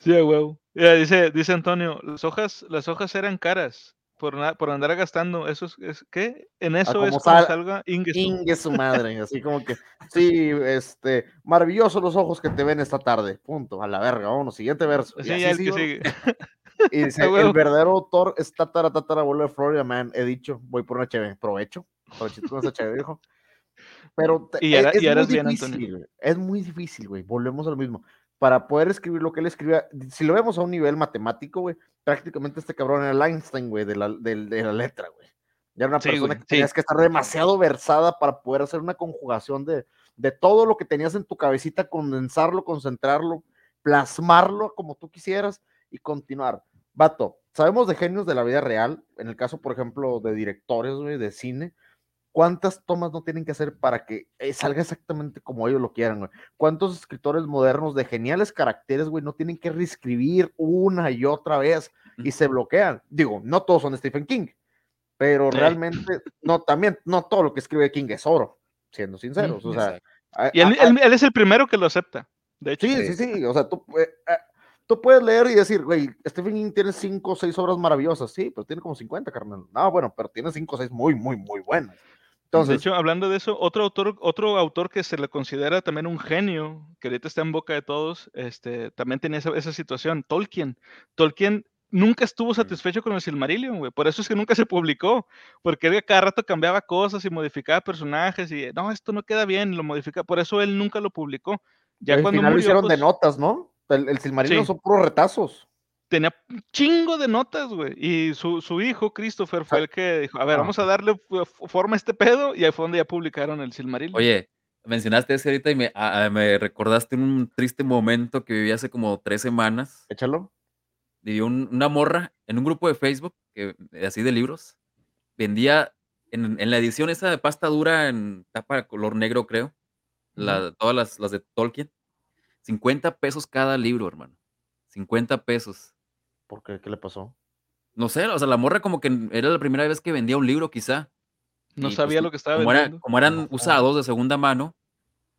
Sí, huevo. dice, dice Antonio, las hojas, las hojas eran caras por, por andar gastando. Eso es, ¿qué? En ah, eso es como salga Inge su madre. Así como que, sí, este, maravillosos los ojos que te ven esta tarde. Punto, a la verga, vámonos, siguiente verso. Sí, y, el que sigue. y dice, el verdadero autor es tatara, tatara, abuelo de Florida Man. He dicho, voy por una HB, provecho. Provechito con esa HB, dijo. Pero y es, muy difícil, es muy difícil, güey. Volvemos a lo mismo. Para poder escribir lo que él escribía, si lo vemos a un nivel matemático, güey, prácticamente este cabrón era el Einstein, güey, de la, de, la letra, güey. Ya era una persona que tenías que estar demasiado versada para poder hacer una conjugación de, de todo lo que tenías en tu cabecita, condensarlo, concentrarlo, plasmarlo como tú quisieras y continuar. Vato, sabemos de genios de la vida real, en el caso, por ejemplo, de directores, güey, de cine, ¿Cuántas tomas no tienen que hacer para que eh, salga exactamente como ellos lo quieran, güey? ¿Cuántos escritores modernos de geniales caracteres, güey, no tienen que reescribir una y otra vez y se bloquean? Digo, no todos son Stephen King, pero realmente, no, también, no todo lo que escribe King es oro, siendo sinceros. O sea, y él, es el primero que lo acepta, de hecho. Sí, sí, sí, o sea, tú, eh, eh, tú puedes leer y decir, güey, Stephen King tiene cinco o seis obras maravillosas, sí, pero tiene como 50, carnal. No, bueno, pero tiene cinco o seis muy, muy, muy buenas de hecho, hablando de eso, otro autor, otro autor que se le considera también un genio, que ahorita está en boca de todos, este, también tenía esa, situación, Tolkien. Tolkien nunca estuvo satisfecho con el Silmarillion, güey. Por eso es que nunca se publicó, porque él cada rato cambiaba cosas y modificaba personajes y no, esto no queda bien, lo modifica. Por eso él nunca lo publicó. Ya cuando final lo hicieron de pues notas, ¿no? El, Silmarillion son puros retazos tenía un chingo de notas, güey. Y su, su, hijo, Christopher, fue el que dijo, a ver, vamos a darle forma a este pedo, y ahí fue donde ya publicaron el Silmarillion. Oye, mencionaste ese ahorita y me, me recordaste un triste momento que viví hace como tres semanas. Échalo. Vivió una morra en un grupo de Facebook, que, así de libros, vendía en, en, la edición esa de pasta dura en tapa de color negro, creo, la, todas las, las de Tolkien, 50 pesos cada libro, hermano. 50 pesos. ¿Por qué? ¿Qué le pasó? No sé, o sea, la morra como que era la primera vez que vendía un libro, quizá. No pues, sabía lo que estaba como vendiendo. como eran usados de segunda mano,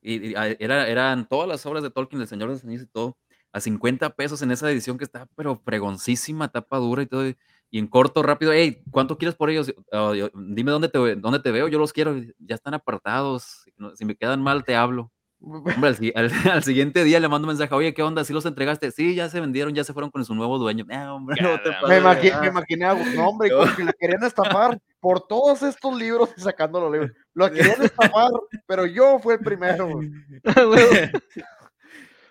y, era, eran todas las obras de Tolkien, El Señor de los Anillos y todo, a 50 pesos en esa edición que está, pero fregoncísima, tapa dura y todo. Y en corto, rápido, hey, ¿cuánto quieres por ellos? Ah, dime dónde te, dónde te veo, yo los quiero. Ya están apartados. Si me quedan mal, te hablo. Hombre, al, siguiente día le mando un mensaje, oye, ¿qué onda? ¿Sí los entregaste? Sí, ya se vendieron, ya se fueron con su nuevo dueño. hombre, no te me, imaginé, me imaginé, no, hombre, como que la querían estafar por todos estos libros y sacando los libros. Lo querían estafar, pero yo fui el primero.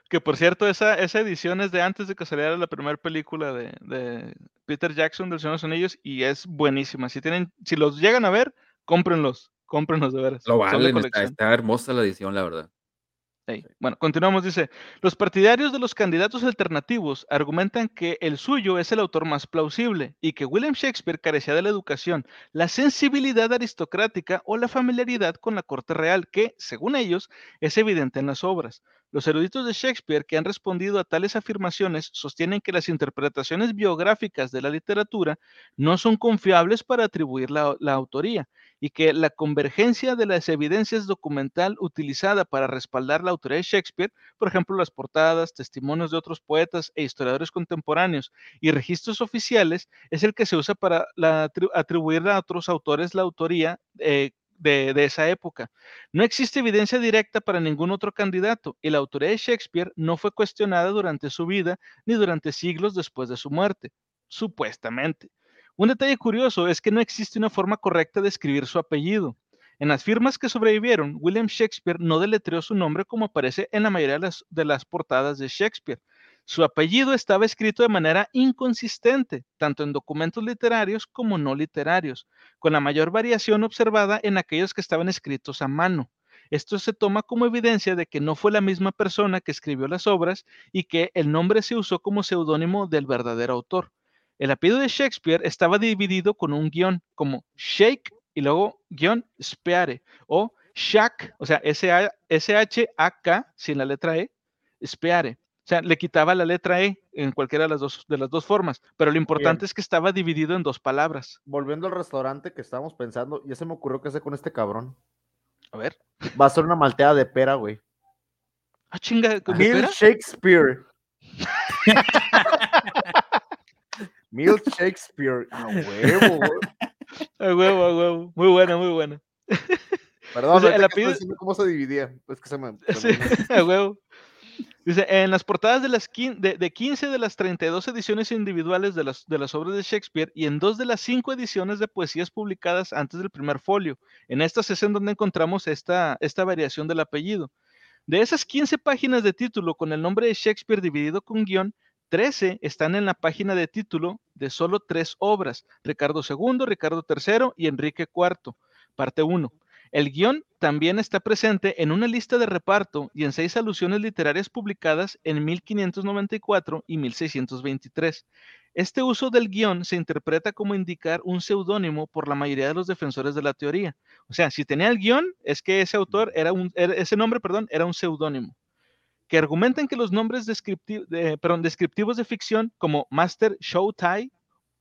que por cierto, esa, esa edición es de antes de que saliera la primera película de, de, Peter Jackson del Señor de los Anillos y es buenísima. Si tienen, si los llegan a ver, cómprenlos, cómprenlos de veras. Lo valen, está, está hermosa la edición, la verdad. Bueno, continuamos, dice, los partidarios de los candidatos alternativos argumentan que el suyo es el autor más plausible y que William Shakespeare carecía de la educación, la sensibilidad aristocrática o la familiaridad con la corte real, que, según ellos, es evidente en las obras. Los eruditos de Shakespeare que han respondido a tales afirmaciones sostienen que las interpretaciones biográficas de la literatura no son confiables para atribuir la, autoría y que la convergencia de las evidencias documental utilizada para respaldar la autoría de Shakespeare, por ejemplo, las portadas, testimonios de otros poetas e historiadores contemporáneos y registros oficiales, es el que se usa para atribuir a otros autores la autoría eh, de, esa época. No existe evidencia directa para ningún otro candidato y la autoría de Shakespeare no fue cuestionada durante su vida ni durante siglos después de su muerte, supuestamente. Un detalle curioso es que no existe una forma correcta de escribir su apellido. En las firmas que sobrevivieron, William Shakespeare no deletreó su nombre como aparece en la mayoría de las, de las portadas de Shakespeare. Su apellido estaba escrito de manera inconsistente, tanto en documentos literarios como no literarios, con la mayor variación observada en aquellos que estaban escritos a mano. Esto se toma como evidencia de que no fue la misma persona que escribió las obras y que el nombre se usó como seudónimo del verdadero autor. El apellido de Shakespeare estaba dividido con un guion, como Shake y luego guion Speare, o Shak, o sea, S-H-A-K, sin la letra E, Speare. O sea, le quitaba la letra E en cualquiera de las dos, de las dos formas, pero lo importante Bien. es que estaba dividido en dos palabras. Volviendo al restaurante que estábamos pensando, ya se me ocurrió qué hacer con este cabrón. A ver. Va a ser una malteada de pera, güey. Ah, chinga, ¿con Mil? Shakespeare. Mil Shakespeare. A huevo, güey. A huevo, a huevo. Muy buena, muy buena. Perdón, O sea, el que apellido- cómo se dividía. Es que se me. se Sí, me- a huevo. Dice, en las portadas de, las de, de 15 de las 32 ediciones individuales de las, obras de Shakespeare y en dos de las cinco ediciones de poesías publicadas antes del primer folio. En estas es en donde encontramos esta, esta variación del apellido. De esas 15 páginas de título con el nombre de Shakespeare dividido con guion, 13 están en la página de título de solo tres obras, Ricardo II, Ricardo III y Enrique IV, parte 1. El guion también está presente en una lista de reparto y en seis alusiones literarias publicadas en 1594 y 1623. Este uso del guion se interpreta como indicar un seudónimo por la mayoría de los defensores de la teoría. O sea, si tenía el guion, es que ese autor era un, era- ese nombre, perdón, era un seudónimo. Que argumentan que los nombres descripti- de- perdón, descriptivos de ficción como Master Showtie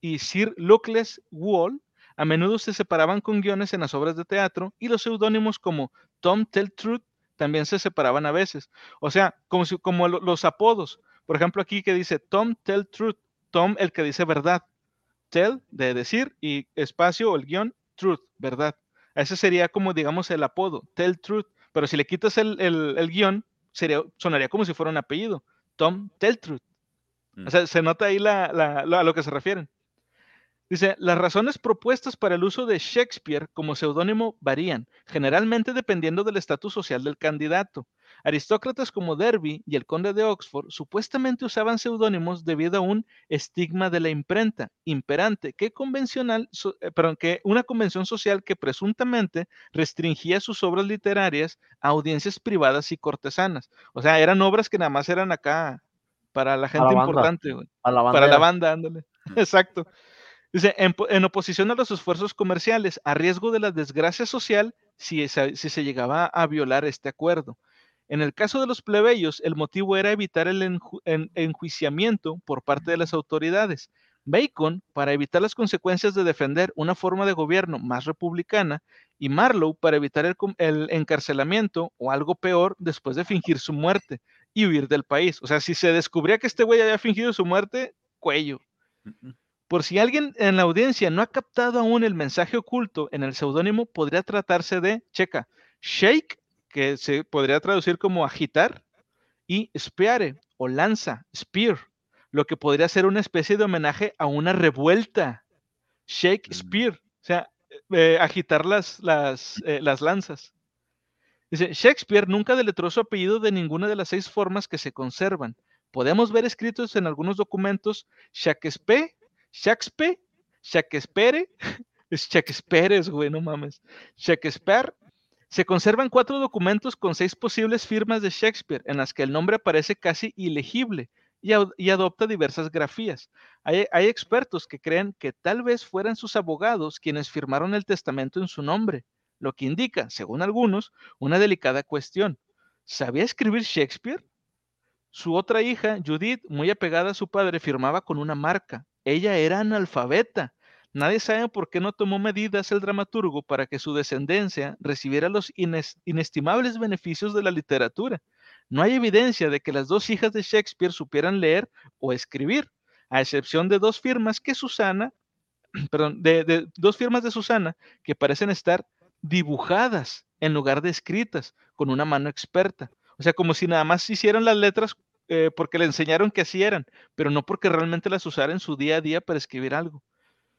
y Sir Luckless Wall a menudo se separaban con guiones en las obras de teatro y los seudónimos como Tom Tell Truth también se separaban a veces. O sea, como, si- como lo- los apodos. Por ejemplo, aquí que dice Tom Tell Truth, Tom el que dice verdad, Tell de decir y espacio o el guion Truth, verdad. Ese sería como digamos el apodo, Tell Truth. Pero si le quitas el, el- el guion, sería, sonaría como si fuera un apellido, Tom Tell Truth. Mm. O sea, se nota ahí la, la- lo- a lo que se refieren. Dice, las razones propuestas para el uso de Shakespeare como seudónimo varían, generalmente dependiendo del estatus social del candidato. Aristócratas como Derby y el conde de Oxford supuestamente usaban seudónimos debido a un estigma de la imprenta imperante que convencional, so- eh, perdón, que una convención social que presuntamente restringía sus obras literarias a audiencias privadas y cortesanas. O sea, eran obras que nada más eran acá para la gente importante, güey. Para la banda, ándale. Exacto. Dice, en, po- en oposición a los esfuerzos comerciales, a riesgo de la desgracia social si, si se llegaba a violar este acuerdo. En el caso de los plebeyos, el motivo era evitar el enju- en- enjuiciamiento por parte de las autoridades. Bacon, para evitar las consecuencias de defender una forma de gobierno más republicana, y Marlowe, para evitar el, encarcelamiento o algo peor después de fingir su muerte y huir del país. O sea, si se descubría que este güey había fingido su muerte, cuello. Mm, Por si alguien en la audiencia no ha captado aún el mensaje oculto en el seudónimo, podría tratarse de, checa, shake, que se podría traducir como agitar, y speare o lanza, spear, lo que podría ser una especie de homenaje a una revuelta. Mm. Shakespeare, o sea, eh, agitar las, las, eh, las lanzas. Dice, Shakespeare nunca deletró su apellido de ninguna de las seis formas que se conservan. Podemos ver escritos en algunos documentos Shakespeare, Shakespeare, Shakespeare, es Shakespeare, güey, no mames. Shakespeare. Se conservan cuatro documentos con seis posibles firmas de Shakespeare, en las que el nombre aparece casi ilegible y, adopta diversas grafías. Hay expertos que creen que tal vez fueran sus abogados quienes firmaron el testamento en su nombre, lo que indica, según algunos, una delicada cuestión. ¿Sabía escribir Shakespeare? Su otra hija, Judith, muy apegada a su padre, firmaba con una marca. Ella era analfabeta. Nadie sabe por qué no tomó medidas el dramaturgo para que su descendencia recibiera los ines- inestimables beneficios de la literatura. No hay evidencia de que las dos hijas de Shakespeare supieran leer o escribir, a excepción de dos firmas que Susana, perdón, de, de dos firmas de Susana que parecen estar dibujadas en lugar de escritas con una mano experta. O sea, como si nada más hicieran las letras eh, porque le enseñaron que así eran, pero no porque realmente las usara en su día a día para escribir algo.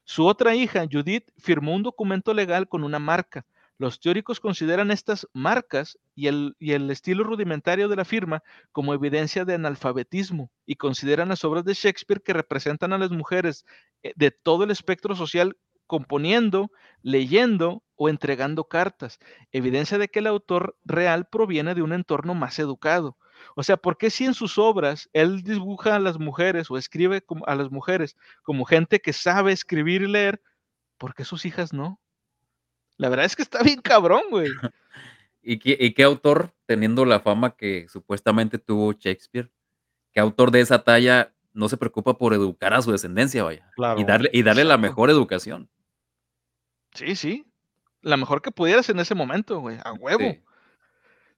Su otra hija, Judith, firmó un documento legal con una marca. Los teóricos consideran estas marcas y el, estilo rudimentario de la firma como evidencia de analfabetismo y consideran las obras de Shakespeare que representan a las mujeres eh, de todo el espectro social componiendo, leyendo o entregando cartas, evidencia de que el autor real proviene de un entorno más educado. O sea, ¿por qué si en sus obras él dibuja a las mujeres o escribe a las mujeres como gente que sabe escribir y leer, ¿por qué sus hijas no? La verdad es que está bien cabrón, güey. ¿Y qué, ¿Y qué autor, teniendo la fama que supuestamente tuvo Shakespeare, qué autor de esa talla no se preocupa por educar a su descendencia, vaya? Claro. Y darle, y darle la mejor educación. Sí, sí. La mejor que pudieras en ese momento, güey. A huevo. Sí.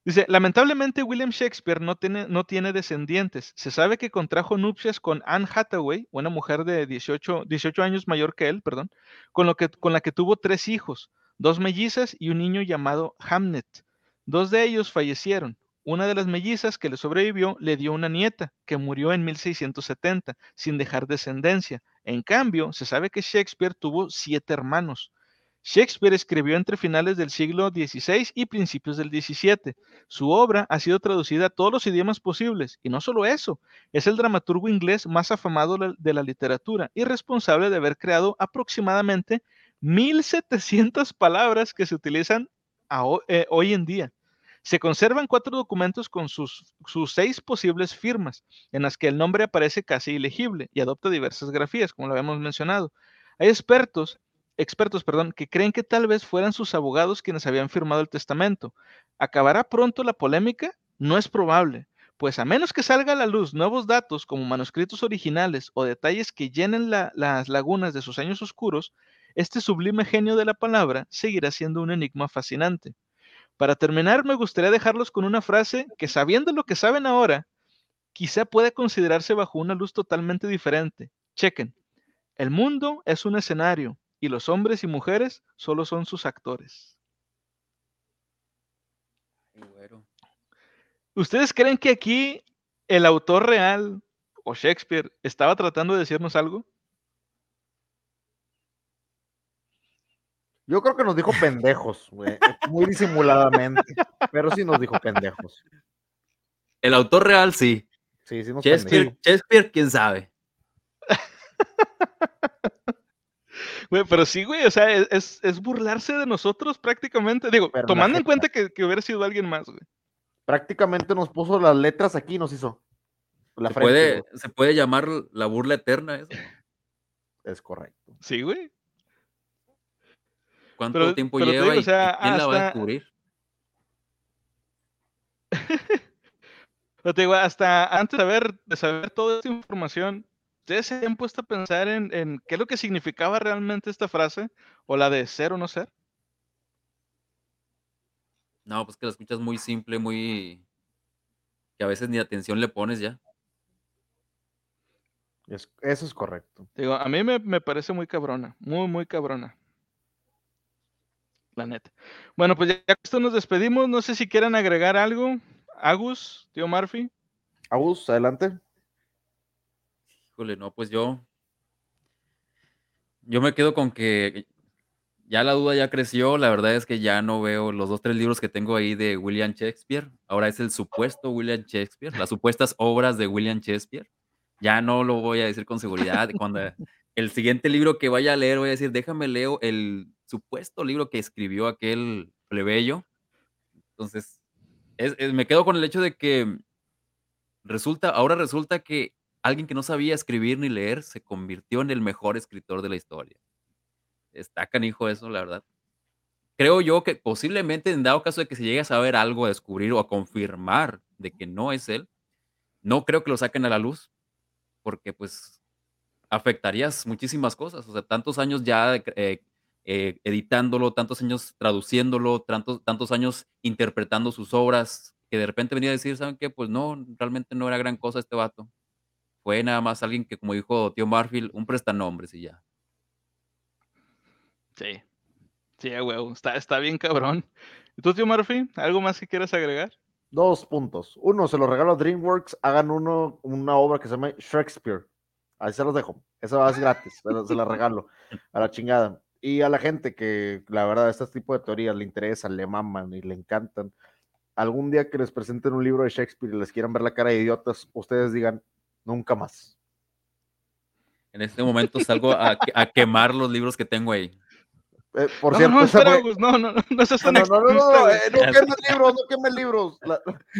Dice, lamentablemente William Shakespeare no tiene, no tiene descendientes. Se sabe que contrajo nupcias con Anne Hathaway, una mujer de 18, 18 años mayor que él, perdón, con, lo que, con la que tuvo tres hijos, dos mellizas y un niño llamado Hamnet. Dos de ellos fallecieron. Una de las mellizas que le sobrevivió le dio una nieta, que murió en 1670, sin dejar descendencia. En cambio, se sabe que Shakespeare tuvo siete hermanos. Shakespeare escribió entre finales del siglo XVI y principios del XVII. Su obra ha sido traducida a todos los idiomas posibles, y no solo eso, es el dramaturgo inglés más afamado de la literatura y responsable de haber creado aproximadamente 1.700 palabras que se utilizan eh, hoy en día. Se conservan cuatro documentos con sus, sus seis posibles firmas, en las que el nombre aparece casi ilegible y adopta diversas grafías, como lo habíamos mencionado. Hay expertos expertos, perdón, que creen que tal vez fueran sus abogados quienes habían firmado el testamento. ¿Acabará pronto la polémica? No es probable, pues a menos que salga a la luz nuevos datos como manuscritos originales o detalles que llenen la- las lagunas de sus años oscuros, este sublime genio de la palabra seguirá siendo un enigma fascinante. Para terminar, me gustaría dejarlos con una frase que sabiendo lo que saben ahora, quizá pueda considerarse bajo una luz totalmente diferente. Chequen. El mundo es un escenario y los hombres y mujeres solo son sus actores. ¿Ustedes creen que aquí el autor real o Shakespeare estaba tratando de decirnos algo? Yo creo que nos dijo pendejos, güey, muy disimuladamente, pero sí nos dijo pendejos. El autor real, sí. Sí, sí nos Shakespeare, pendejos. Shakespeare, quién sabe. Güey, pero sí, güey, o sea, es, es- es burlarse de nosotros prácticamente. Digo, Pero tomando en cuenta que, que hubiera sido alguien más, güey. Prácticamente nos puso las letras aquí y nos hizo. La se, frente, puede, güey. se puede llamar la burla eterna eso. Es correcto. Sí, güey. ¿Cuánto Pero- tiempo pero lleva digo, y, o sea, y quién la va a hasta- descubrir? Pero te digo, hasta antes de saber, de saber toda esta información, ¿ustedes se han puesto a pensar en, en qué es lo que significaba realmente esta frase? ¿O la de ser o no ser? No, pues que la escuchas muy simple, muy... que a veces ni atención le pones ya. Es- eso es correcto. Digo, a mí me, me parece muy cabrona, muy, muy cabrona. La neta. Bueno, pues ya, ya con esto nos despedimos. No sé si quieran agregar algo. Agus, tío Murphy. Agus, adelante. Híjole, no, pues yo. Yo me quedo con que ya la duda ya creció. La verdad es que ya no veo los dos, tres libros que tengo ahí de William Shakespeare. Ahora es el supuesto William Shakespeare, las supuestas obras de William Shakespeare. Ya no lo voy a decir con seguridad. Cuando el siguiente libro que vaya a leer, voy a decir, déjame leo el supuesto libro que escribió aquel plebeyo. Entonces, es- es- me quedo con el hecho de que resulta, ahora resulta que alguien que no sabía escribir ni leer se convirtió en el mejor escritor de la historia. Está canijo eso, la verdad. Creo yo que posiblemente en dado caso de que se llegue a saber algo, a descubrir o a confirmar de que no es él, no creo que lo saquen a la luz, porque pues afectarías muchísimas cosas. O sea, tantos años ya eh, eh, editándolo, tantos años traduciéndolo, tantos, tantos años interpretando sus obras, que de repente venía a decir, ¿saben qué? Pues no, realmente no era gran cosa este vato. Fue nada más alguien que, como dijo tío Marfield, un prestanombres y ya. Sí. Sí, huevo. Está, está bien cabrón. ¿Y tú, tío Murphy? ¿Algo más que quieras agregar? Dos puntos. Uno, se lo regalo a DreamWorks. Hagan uno, una obra que se llama Shakespeare. Ahí se los dejo. Eso es gratis, se la regalo a la chingada. Y a la gente que, la verdad, este tipo de teorías le interesan, le maman y le encantan, algún día que les presenten un libro de Shakespeare y les quieran ver la cara de idiotas, ustedes digan, Nunca más. En este momento salgo a, a quemar los libros que tengo ahí. Eh, por no, cierto, no, espera, fue... no, no, no, no, seas no, no, no, no, eh, no quemes libros, no quemes libros. La,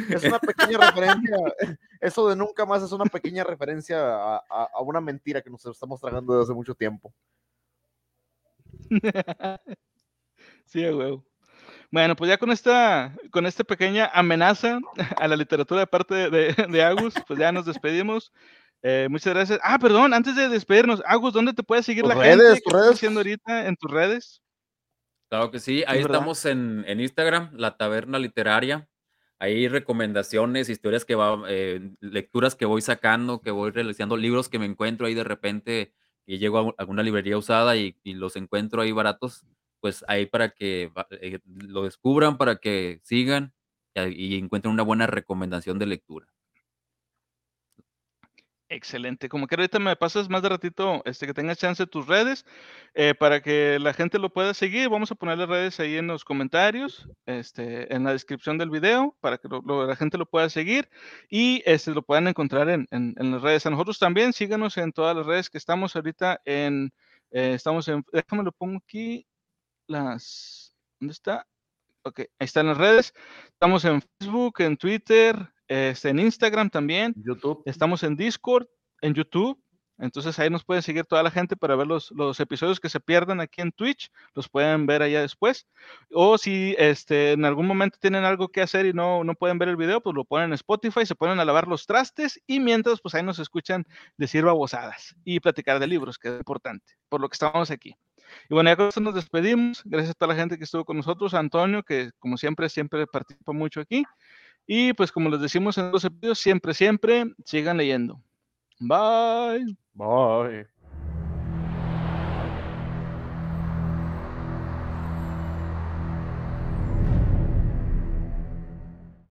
es una pequeña referencia, eso de nunca más es una pequeña referencia a, a, a, una mentira que nos estamos tragando desde hace mucho tiempo. Sí, huevo. Bueno, pues ya con esta, con esta pequeña amenaza a la literatura de parte de, de, Agus, pues ya nos despedimos. Eh, muchas gracias. Ah, perdón, antes de despedirnos, Agus, ¿dónde te puede seguir la gente? ¿Qué estás haciendo ahorita en tus redes? Claro que sí, ahí estamos en, Instagram, La Taberna Literaria. Hay recomendaciones, historias que va, eh, lecturas que voy sacando, que voy realizando, libros que me encuentro ahí de repente y llego a alguna librería usada y, los encuentro ahí baratos, pues ahí para que eh, lo descubran, para que sigan y encuentren una buena recomendación de lectura. Excelente. Como que ahorita me pasas más de ratito, este, que tengas chance tus redes, eh, para que la gente lo pueda seguir. Vamos a poner las redes ahí en los comentarios, este, en la descripción del video, para que la gente lo pueda seguir y este, lo puedan encontrar en, las redes. A nosotros también, síganos en todas las redes que estamos ahorita en, eh, estamos en, déjame lo pongo aquí, las, ¿dónde está? Ok, ahí están las redes. Estamos en Facebook, en Twitter, este, en Instagram también. YouTube. Estamos en Discord, en YouTube. Entonces ahí nos pueden seguir toda la gente para ver los, los, episodios que se pierdan aquí en Twitch, los pueden ver allá después. O si este, en algún momento tienen algo que hacer y no, no pueden ver el video, pues lo ponen en Spotify, se ponen a lavar los trastes y mientras pues ahí nos escuchan decir babosadas y platicar de libros, que es importante, por lo que estamos aquí. Y bueno, ya con esto nos despedimos. Gracias a toda la gente que estuvo con nosotros, Antonio, que como siempre, siempre participa mucho aquí. Y pues como les decimos en los episodios, siempre, siempre sigan leyendo. Bye. Bye.